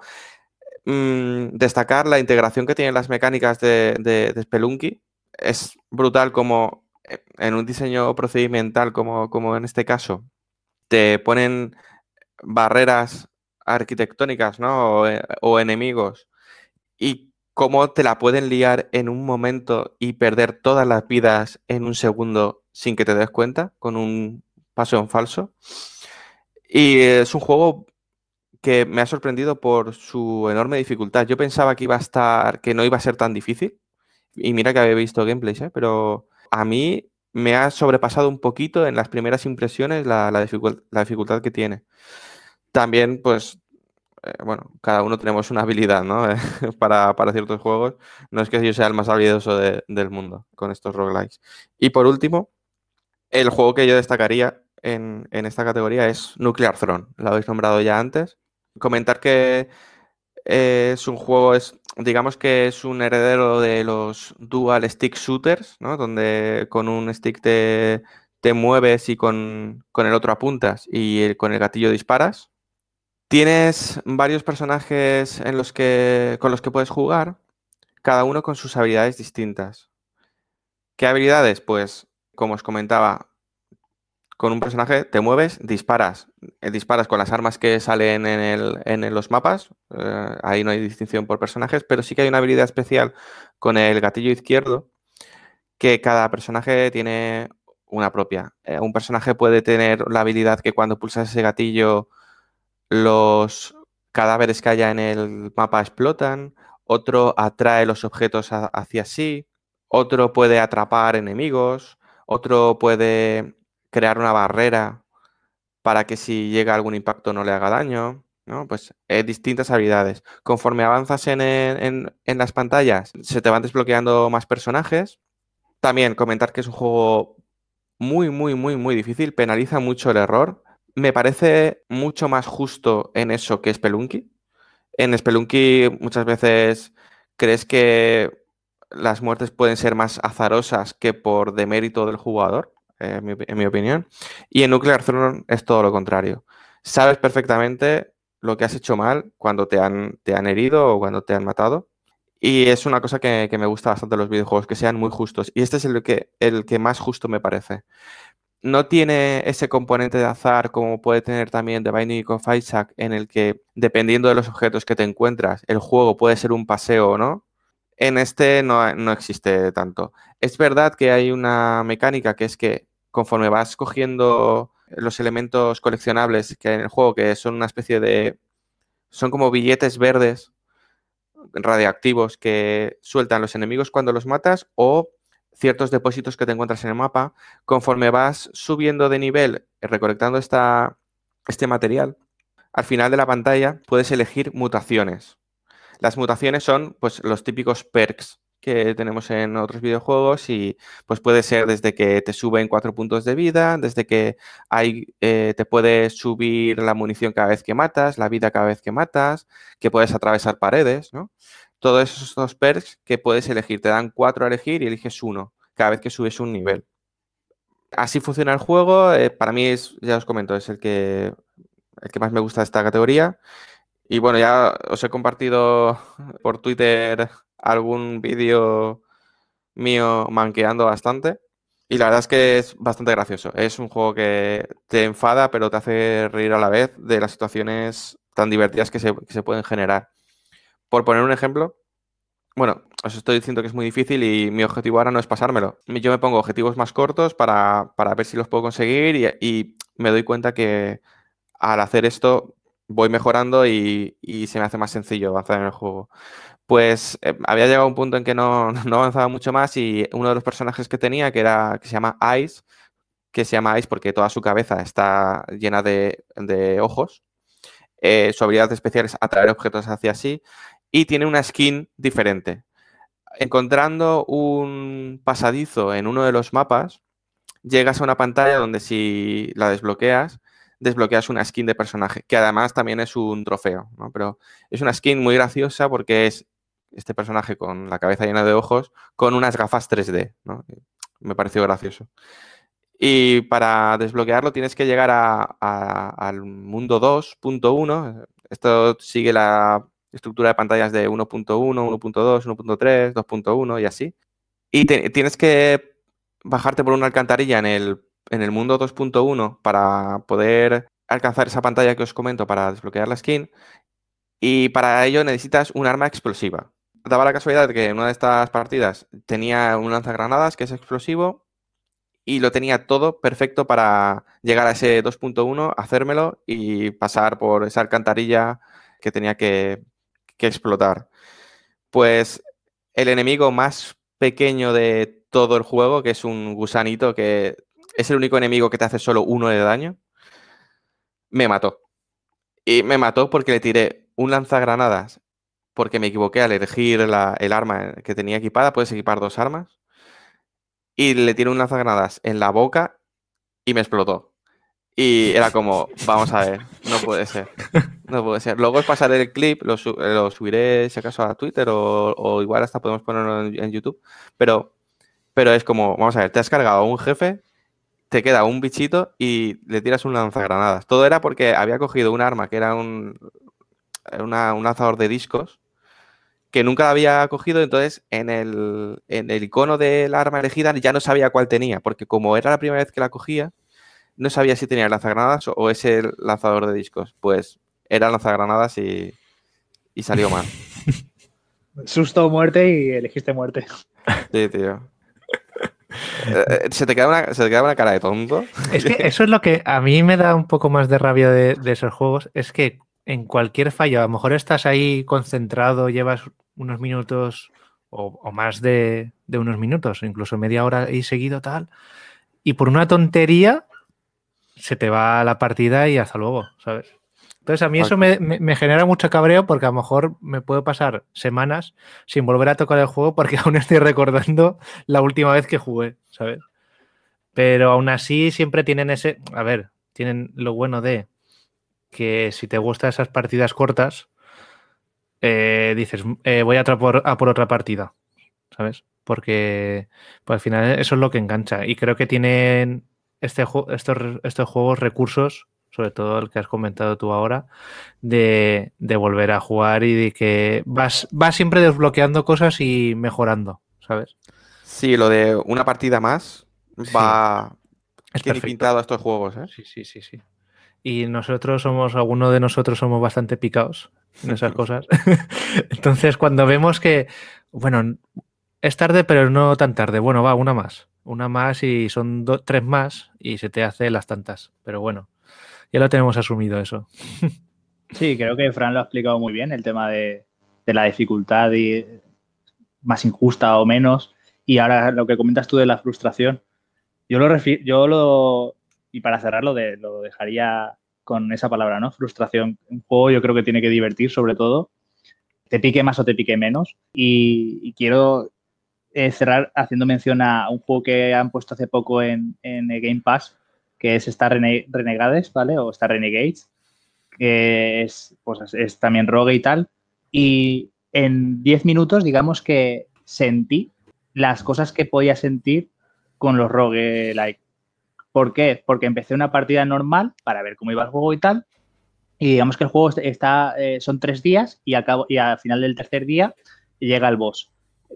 Mm, destacar la integración que tienen las mecánicas de, de, Spelunky. Es brutal como eh, en un diseño procedimental como, como en este caso te ponen barreras arquitectónicas ¿no? o, eh, o enemigos y cómo te la pueden liar en un momento y perder todas las vidas en un segundo sin que te des cuenta, con un paso en falso. Y es un juego que me ha sorprendido por su enorme dificultad. Yo pensaba que iba a estar, que no iba a ser tan difícil. Y mira que había visto gameplays, ¿eh? pero a mí me ha sobrepasado un poquito en las primeras impresiones la, dificultad que tiene. También, pues, eh, bueno, cada uno tenemos una habilidad, ¿no? (laughs) para, para, ciertos juegos. No es que yo sea el más habilidoso de, del mundo con estos roguelikes. Y por último, el juego que yo destacaría en, esta categoría es Nuclear Throne. Lo habéis nombrado ya antes. Comentar que eh, es un juego, es, digamos que es un heredero de los dual stick shooters, ¿no? Donde con un stick te, te mueves y con, con, el otro apuntas y con el gatillo disparas. Tienes varios personajes en los que, con los que puedes jugar, cada uno con sus habilidades distintas. ¿Qué habilidades? Pues, como os comentaba, con un personaje te mueves, disparas. Eh, disparas con las armas que salen en, los mapas. Eh, ahí no hay distinción por personajes, pero sí que hay una habilidad especial con el gatillo izquierdo que cada personaje tiene una propia. Eh, un personaje puede tener la habilidad que cuando pulsas ese gatillo los cadáveres que haya en el mapa explotan, otro atrae los objetos hacia sí, otro puede atrapar enemigos, otro puede crear una barrera para que si llega algún impacto no le haga daño, ¿no? Pues eh, distintas habilidades. Conforme avanzas en, en, en las pantallas, se te van desbloqueando más personajes. También comentar que es un juego muy, muy, muy, muy difícil, penaliza mucho el error me parece mucho más justo en eso que Spelunky. En Spelunky muchas veces crees que las muertes pueden ser más azarosas que por demérito del jugador, en, mi, opinión. Y en Nuclear Throne es todo lo contrario. Sabes perfectamente lo que has hecho mal cuando te han, te han herido o cuando te han matado. Y es una cosa que, que, me gusta bastante de los videojuegos, que sean muy justos. Y este es el que, el que más justo me parece no tiene ese componente de azar como puede tener también The Binding of Isaac, en el que dependiendo de los objetos que te encuentras, el juego puede ser un paseo o no. En este no, no existe tanto. Es verdad que hay una mecánica que es que conforme vas cogiendo los elementos coleccionables que hay en el juego, que son una especie de... son como billetes verdes radiactivos que sueltan los enemigos cuando los matas o ciertos depósitos que te encuentras en el mapa, conforme vas subiendo de nivel, recolectando esta, este material, al final de la pantalla puedes elegir mutaciones. Las mutaciones son pues, los típicos perks que tenemos en otros videojuegos y pues puede ser desde que te suben cuatro puntos de vida, desde que hay, eh, te puede subir la munición cada vez que matas, la vida cada vez que matas, que puedes atravesar paredes, ¿no? todos esos perks que puedes elegir. Te dan cuatro a elegir y eliges uno cada vez que subes un nivel. Así funciona el juego. Eh, para mí es, ya os comento, es el que, el que más me gusta de esta categoría. Y bueno, ya os he compartido por Twitter algún vídeo mío manqueando bastante. Y la verdad es que es bastante gracioso. Es un juego que te enfada, pero te hace reír a la vez de las situaciones tan divertidas que se, se pueden generar. Por poner un ejemplo, bueno, os estoy diciendo que es muy difícil y mi objetivo ahora no es pasármelo. Yo me pongo objetivos más cortos para, para ver si los puedo conseguir y, y, me doy cuenta que al hacer esto voy mejorando y, y, se me hace más sencillo avanzar en el juego. Pues eh, había llegado a un punto en que no, (laughs) no, avanzaba mucho más y uno de los personajes que tenía, que, era, que se llama Ice, que se llama Ice porque toda su cabeza está llena de, de ojos, eh, su habilidad especial es atraer objetos hacia sí y tiene una skin diferente. Encontrando un pasadizo en uno de los mapas, llegas a una pantalla donde si la desbloqueas, desbloqueas una skin de personaje, que además también es un trofeo, ¿no? Pero es una skin muy graciosa porque es este personaje con la cabeza llena de ojos con unas gafas 3D, ¿no? Me pareció gracioso. Y para desbloquearlo tienes que llegar al mundo 2.1. Esto sigue la estructura de pantallas de 1.1, 1.2, 1.3, 2.1 y así. Y tienes que bajarte por una alcantarilla en el, en el mundo 2.1 para poder alcanzar esa pantalla que os comento para desbloquear la skin. Y para ello necesitas un arma explosiva. Daba la casualidad de que en una de estas partidas tenía un lanzagranadas que es explosivo y lo tenía todo perfecto para llegar a ese 2.1, hacérmelo y pasar por esa alcantarilla que tenía que, que explotar. Pues el enemigo más pequeño de todo el juego, que es un gusanito que es el único enemigo que te hace solo uno de daño, me mató. Y me mató porque le tiré un lanzagranadas porque me equivoqué al elegir el arma que tenía equipada. Puedes equipar dos armas. Y le tiré un lanzagranadas en la boca y me explotó. Y era como, vamos a ver, no puede ser. No puede ser. Luego es pasar el clip, lo, subiré si acaso a Twitter o, igual hasta podemos ponerlo en, YouTube. Pero, pero es como, vamos a ver, te has cargado a un jefe, te queda un bichito y le tiras un lanzagranadas. Todo era porque había cogido un arma que era un, un lanzador de discos que nunca había cogido, entonces en el, en el icono del arma elegida ya no sabía cuál tenía, porque como era la primera vez que la cogía, no sabía si tenía lanzagranadas o ese lanzador de discos. Pues era lanzagranadas y, y salió mal. (laughs) Susto o muerte y elegiste muerte. (laughs) Sí, tío. Eh, eh, se te, queda una, se te queda una cara de tonto. Es que eso es lo que a mí me da un poco más de rabia de, de esos juegos. Es que en cualquier fallo, a lo mejor estás ahí concentrado, llevas unos minutos o, más de, unos minutos, incluso media hora y seguido tal, y por una tontería se te va la partida y hasta luego, ¿sabes? Entonces a mí eso me, genera mucho cabreo porque a lo mejor me puedo pasar semanas sin volver a tocar el juego porque (laughs) aún estoy recordando la última vez que jugué, ¿sabes? Pero aún así siempre tienen ese, a ver, tienen lo bueno de que si te gustan esas partidas cortas, eh, dices, eh, voy a, por, a por otra partida, ¿sabes? Porque pues, al final eso es lo que engancha. Y creo que tienen este, estos, estos juegos recursos, sobre todo el que has comentado tú ahora, de, volver a jugar y de que vas, vas siempre desbloqueando cosas y mejorando, ¿sabes? Sí, lo de una partida más va... Es tiene pintado estos juegos, ¿eh? Sí, sí, sí, sí y nosotros somos, alguno de nosotros somos bastante picados en esas (laughs) cosas. (laughs) Entonces, cuando vemos que, bueno, es tarde, pero no tan tarde, bueno, va, una más, una más y son tres más y se te hace las tantas. Pero bueno, ya lo tenemos asumido eso. (laughs) Sí, creo que Fran lo ha explicado muy bien, el tema de, la dificultad y más injusta o menos. Y ahora lo que comentas tú de la frustración. Yo lo, yo lo, y para cerrarlo, lo dejaría con esa palabra, ¿no? Frustración. Un juego yo creo que tiene que divertir sobre todo, te pique más o te pique menos. Y, quiero eh, cerrar haciendo mención a un juego que han puesto hace poco en, en Game Pass, que es Star Renegades, ¿vale? O Star Renegades, que es, pues, es también rogue y tal. Y en 10 minutos, digamos que sentí las cosas que podía sentir con los rogue like ¿Por qué? Porque empecé una partida normal para ver cómo iba el juego y tal. Y digamos que el juego está, eh, son tres días y al, cabo, y al final del tercer día llega el boss.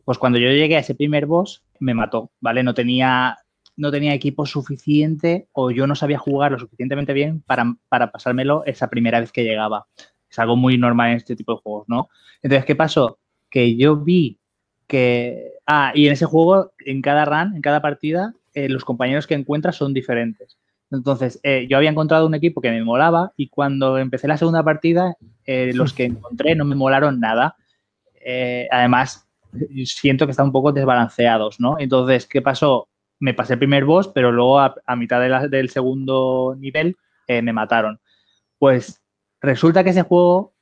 Pues cuando yo llegué a ese primer boss, me mató, ¿vale? No tenía, no tenía equipo suficiente o yo no sabía jugar lo suficientemente bien para, para pasármelo esa primera vez que llegaba. Es algo muy normal en este tipo de juegos, ¿no? Entonces, ¿qué pasó? Que yo vi que... Ah, y en ese juego, en cada run, en cada partida, eh, los compañeros que encuentras son diferentes. Entonces, eh, yo había encontrado un equipo que me molaba y cuando empecé la segunda partida, eh, los que encontré no me molaron nada. además, siento que están un poco desbalanceados, ¿no? Entonces, ¿qué pasó? Me pasé el primer boss, pero luego a, mitad del segundo nivel me mataron. Pues resulta que ese juego,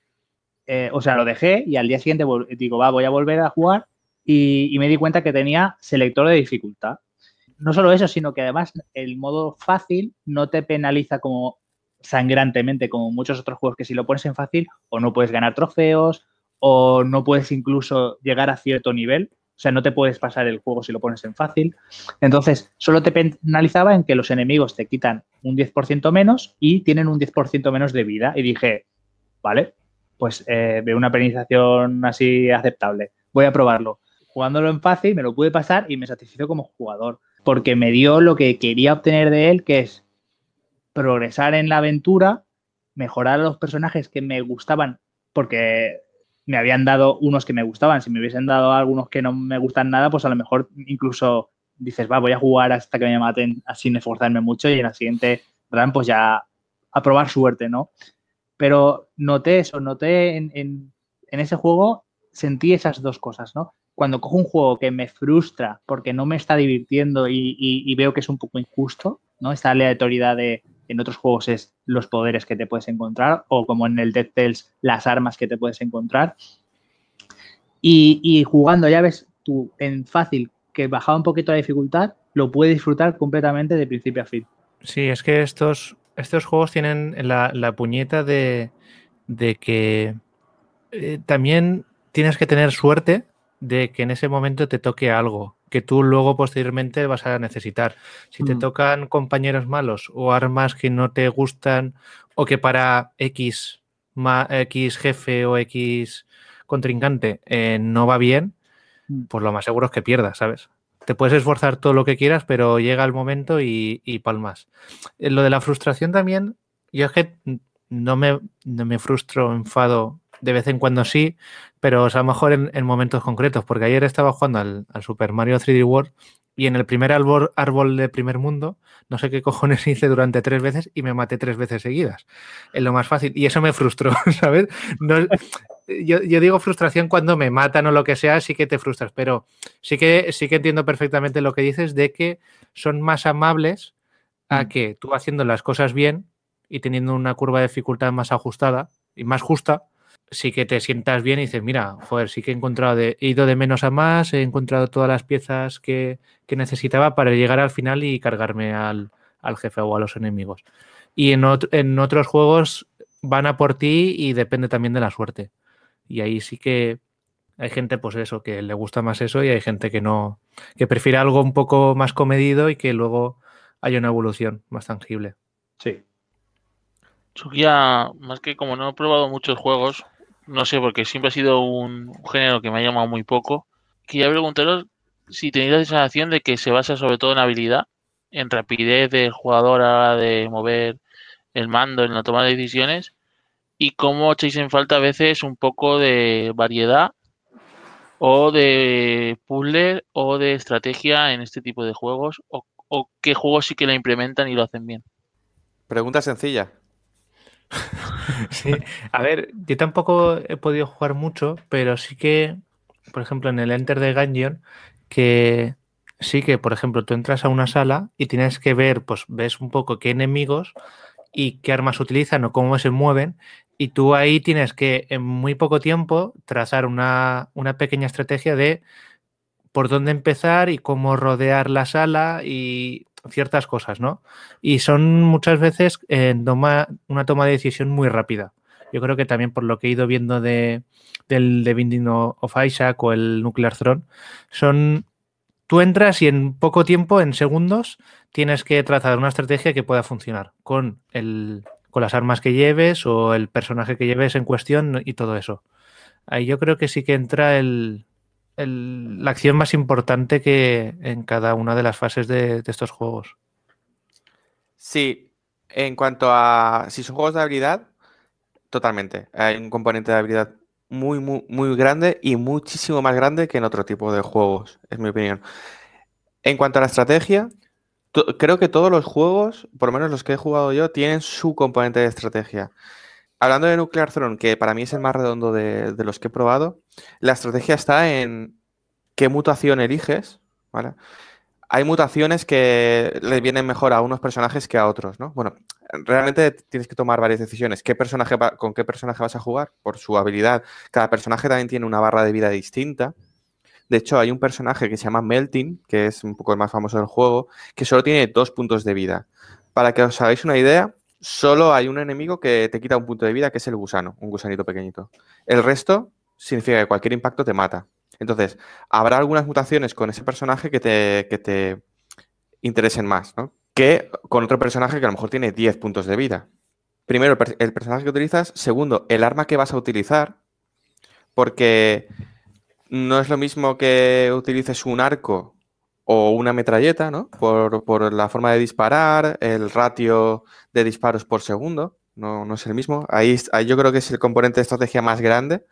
o sea, lo dejé y al día siguiente digo, va, voy a volver a jugar y me di cuenta que tenía selector de dificultad. No solo eso, sino que además el modo fácil no te penaliza como sangrantemente como muchos otros juegos que si lo pones en fácil o no puedes ganar trofeos o no puedes incluso llegar a cierto nivel. O sea, no te puedes pasar el juego si lo pones en fácil. Entonces, solo te penalizaba en que los enemigos te quitan un 10% menos y tienen un 10% menos de vida. Y dije, vale, pues eh, veo una penalización así aceptable. Voy a probarlo. Jugándolo en fácil, me lo pude pasar y me satisfizo como jugador. Porque me dio lo que quería obtener de él, que es progresar en la aventura, mejorar a los personajes que me gustaban, porque me habían dado unos que me gustaban. Si me hubiesen dado algunos que no me gustan nada, pues a lo mejor incluso dices, va, voy a jugar hasta que me maten sin esforzarme mucho y en la siguiente run pues ya a probar suerte, ¿no? Pero noté eso, noté en, ese juego, sentí esas dos cosas, ¿no? Cuando cojo un juego que me frustra porque no me está divirtiendo y veo que es un poco injusto, ¿no? Esta aleatoriedad de, en otros juegos es los poderes que te puedes encontrar o como en el Dead Cells las armas que te puedes encontrar. Y, jugando, ya ves tú en fácil que bajaba un poquito la dificultad, lo puedes disfrutar completamente de principio a fin. Sí, es que estos, estos juegos tienen la, puñeta de, que eh, también tienes que tener suerte de que en ese momento te toque algo que tú luego posteriormente vas a necesitar. Si te mm. tocan compañeros malos o armas que no te gustan o que para X, X jefe o X contrincante eh, no va bien, mm. pues lo más seguro es que pierdas, ¿sabes? Te puedes esforzar todo lo que quieras, pero llega el momento y, palmas. Eh, lo de la frustración también, yo es que no me, no me frustro, enfado de vez en cuando sí, pero a lo mejor en, momentos concretos, porque ayer estaba jugando al, Super Mario 3D World y en el primer árbol, árbol de primer mundo, no sé qué cojones (laughs) hice durante tres veces y me maté tres veces seguidas. Es lo más fácil. Y eso me frustró, (laughs) ¿sabes? yo, digo frustración cuando me matan o lo que sea, sí que te frustras, pero sí que, sí que entiendo perfectamente lo que dices de que son más amables a mm. que tú haciendo las cosas bien y teniendo una curva de dificultad más ajustada y más justa, sí que te sientas bien y dices, mira, joder, sí que he encontrado, de, he ido de menos a más, he encontrado todas las piezas que, necesitaba para llegar al final y cargarme al, jefe o a los enemigos. Y en, en, otros juegos van a por ti y depende también de la suerte. Y ahí sí que hay gente, pues eso, que le gusta más eso y hay gente que no, que prefiere algo un poco más comedido y que luego haya una evolución más tangible. Sí. Yo más que como no he probado muchos juegos, no sé, porque siempre ha sido un, género que me ha llamado muy poco. Quería preguntaros si tenéis la sensación de que se basa sobre todo en habilidad, en rapidez del jugador de mover el mando, en la toma de decisiones, y cómo echáis en falta a veces un poco de variedad o de puzzle o de estrategia en este tipo de juegos, o, o qué juegos sí que la implementan y lo hacen bien. Pregunta sencilla. (laughs) sí, a ver, yo tampoco he podido jugar mucho, pero sí que, por ejemplo, en el Enter de Gungeon, que sí que, por ejemplo, tú entras a una sala y tienes que ver, pues ves un poco qué enemigos y qué armas utilizan o cómo se mueven, y tú ahí tienes que en muy poco tiempo trazar una, una pequeña estrategia de por dónde empezar y cómo rodear la sala y ciertas cosas, ¿no? Y son muchas veces una toma de decisión muy rápida. Yo creo que también por lo que he ido viendo de, del The Binding of Isaac o el Nuclear Throne, son. Tú entras y en poco tiempo, en segundos, tienes que trazar una estrategia que pueda funcionar con, el, con las armas que lleves o el personaje que lleves en cuestión y todo eso. Ahí yo creo que sí que entra el, la acción más importante que en cada una de las fases de, estos juegos. Sí, en cuanto a si son juegos de habilidad, totalmente. Hay un componente de habilidad muy, muy, muy grande y muchísimo más grande que en otro tipo de juegos, es mi opinión. En cuanto a la estrategia, creo que todos los juegos, por lo menos los que he jugado yo, tienen su componente de estrategia. Hablando de Nuclear Throne, que para mí es el más redondo de, los que he probado, la estrategia está en qué mutación eliges, ¿vale? hay mutaciones que le vienen mejor a unos personajes que a otros, ¿no? Bueno, realmente tienes que tomar varias decisiones. ¿Qué personaje ¿Con qué personaje vas a jugar? Por su habilidad. Cada personaje también tiene una barra de vida distinta. De hecho, hay un personaje que se llama Melting, que es un poco el más famoso del juego, que solo tiene dos puntos de vida. Para que os hagáis una idea, solo hay un enemigo que te quita un punto de vida, que es el gusano, un gusanito pequeñito. El resto significa que cualquier impacto te mata. Entonces, habrá algunas mutaciones con ese personaje que te, que te interesen más, ¿no? Que con otro personaje que a lo mejor tiene 10 puntos de vida. Primero, el, personaje que utilizas. Segundo, el arma que vas a utilizar. Porque no es lo mismo que utilices un arco o una metralleta, ¿no? Por, la forma de disparar, el ratio de disparos por segundo. No, no es el mismo. Ahí, ahí, yo creo que es el componente de estrategia más grande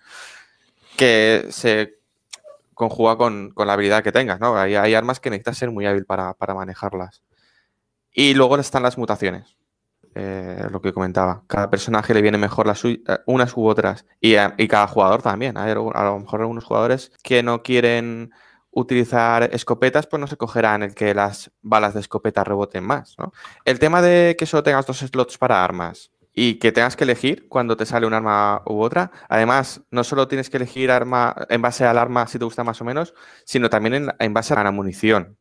que se conjuga con, la habilidad que tengas, ¿no? Hay, hay armas que necesitas ser muy hábil para, manejarlas. Y luego están las mutaciones, eh, lo que comentaba. Cada personaje le viene mejor eh, unas u otras. Y, y, cada jugador también. Hay a lo mejor algunos jugadores que no quieren utilizar escopetas, pues no se cogerán el que las balas de escopeta reboten más, ¿no? El tema de que solo tengas dos slots para armas y que tengas que elegir cuando te sale un arma u otra. Además, no solo tienes que elegir arma en base al arma si te gusta más o menos, sino también en, base a la munición.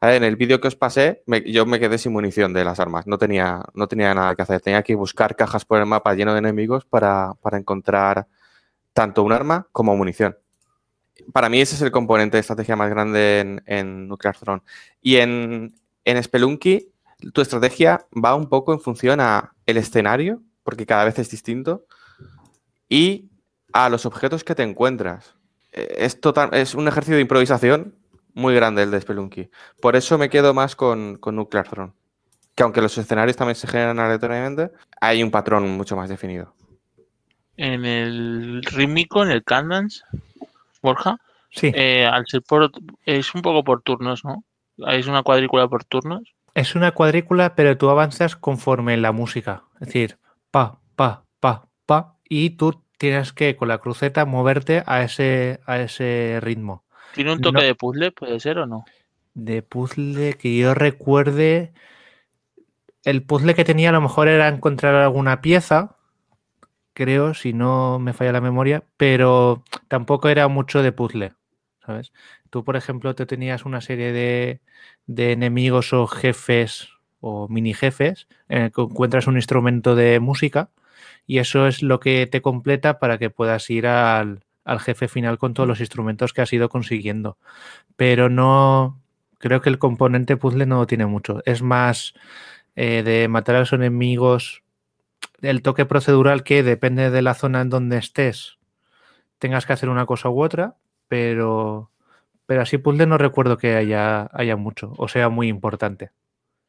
En el vídeo que os pasé, yo me quedé sin munición de las armas. No tenía, no tenía nada que hacer. Tenía que buscar cajas por el mapa lleno de enemigos para, encontrar tanto un arma como munición. Para mí ese es el componente de estrategia más grande en, Nuclear Throne. Y en, en Spelunky tu estrategia va un poco en función a el escenario, porque cada vez es distinto, y a los objetos que te encuentras. Eh, es, total, es un ejercicio de improvisación muy grande el de Spelunky. Por eso me quedo más con, Nuclear Throne. Que aunque los escenarios también se generan aleatoriamente, hay un patrón mucho más definido. En el rítmico, en el Candance, Borja, sí. Eh, al ser por, es un poco por turnos, ¿no? Es una cuadrícula por turnos. Es una cuadrícula, pero tú avanzas conforme la música. Es decir, pa, pa, pa, pa, y tú tienes que con la cruceta moverte a ese, a ese ritmo. ¿Tiene un toque de puzzle, puede ser o no? De puzzle que yo recuerde. El puzzle que tenía a lo mejor era encontrar alguna pieza, creo, si no me falla la memoria, pero tampoco era mucho de puzzle, ¿sabes? Tú, por ejemplo, te tenías una serie de, enemigos o jefes o mini jefes en el que encuentras un instrumento de música y eso es lo que te completa para que puedas ir al, jefe final con todos los instrumentos que has ido consiguiendo. Pero no, creo que el componente puzzle no tiene mucho. Es más eh, de matar a los enemigos, el toque procedural que depende de la zona en donde estés, tengas que hacer una cosa u otra, pero pero así puzzle no recuerdo que haya, haya mucho o sea muy importante.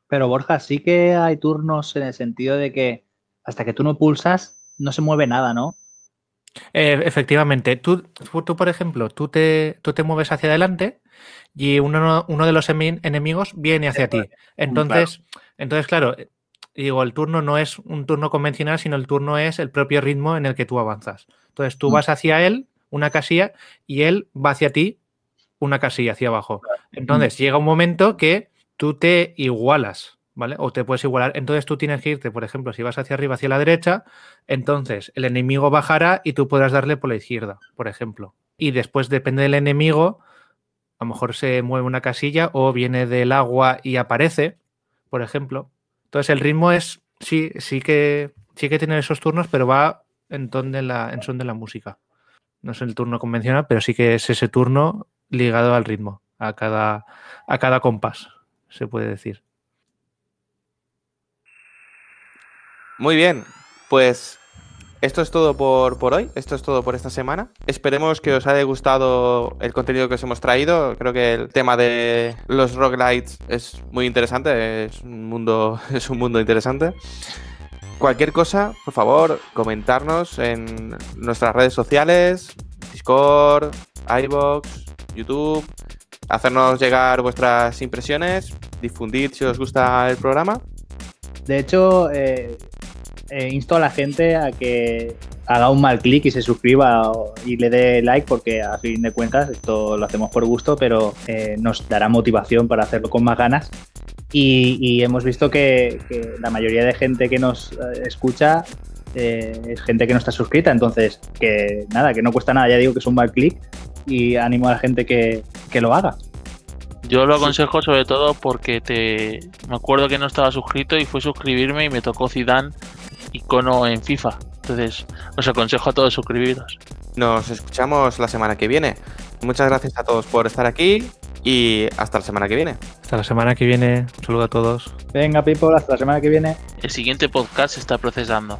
Pero Borja, sí que hay turnos en el sentido de que hasta que tú no pulsas no se mueve nada, ¿no? Eh, efectivamente, tú, tú, por ejemplo, tú te, tú te mueves hacia adelante y uno, uno de los enemigos viene hacia ti. Entonces, claro. entonces, claro, digo, el turno no es un turno convencional, sino el turno es el propio ritmo en el que tú avanzas. Entonces, tú mm. vas hacia él, una casilla, y él va hacia ti una casilla hacia abajo. Entonces llega un momento que tú te igualas, ¿vale? O te puedes igualar. Entonces tú tienes que irte, por ejemplo, si vas hacia arriba, hacia la derecha, entonces el enemigo bajará y tú podrás darle por la izquierda, por ejemplo. Y después depende del enemigo, a lo mejor se mueve una casilla o viene del agua y aparece, por ejemplo. Entonces el ritmo es, sí, sí que, sí que tiene esos turnos, pero va en, ton de la, en son de la música. No es el turno convencional, pero sí que es ese turno ligado al ritmo, a cada, a cada compás, se puede decir. Muy bien, pues esto es todo por, por, hoy, esto es todo por esta semana. Esperemos que os haya gustado el contenido que os hemos traído. Creo que el tema de los roguelites es muy interesante, es un mundo, (laughs) es un mundo interesante. Cualquier cosa, por favor, comentarnos en nuestras redes sociales, Discord, iBox, YouTube, hacernos llegar vuestras impresiones, difundir si os gusta el programa. De hecho, eh, eh, insto a la gente a que haga un mal clic y se suscriba y le dé like porque a fin de cuentas esto lo hacemos por gusto, pero eh, nos dará motivación para hacerlo con más ganas. Y, hemos visto que, la mayoría de gente que nos eh, escucha es gente que no está suscrita, entonces que nada, que no cuesta nada, ya digo que es un mal clic y animo a la gente que, que lo haga. Yo lo aconsejo sobre todo porque te me acuerdo que no estaba suscrito y fue suscribirme y me tocó Zidane icono en FIFA. Entonces, os aconsejo a todos suscribiros. Nos escuchamos la semana que viene. Muchas gracias a todos por estar aquí y hasta la semana que viene. Hasta la semana que viene. Un saludo a todos. Venga, people, hasta la semana que viene. El siguiente podcast se está procesando.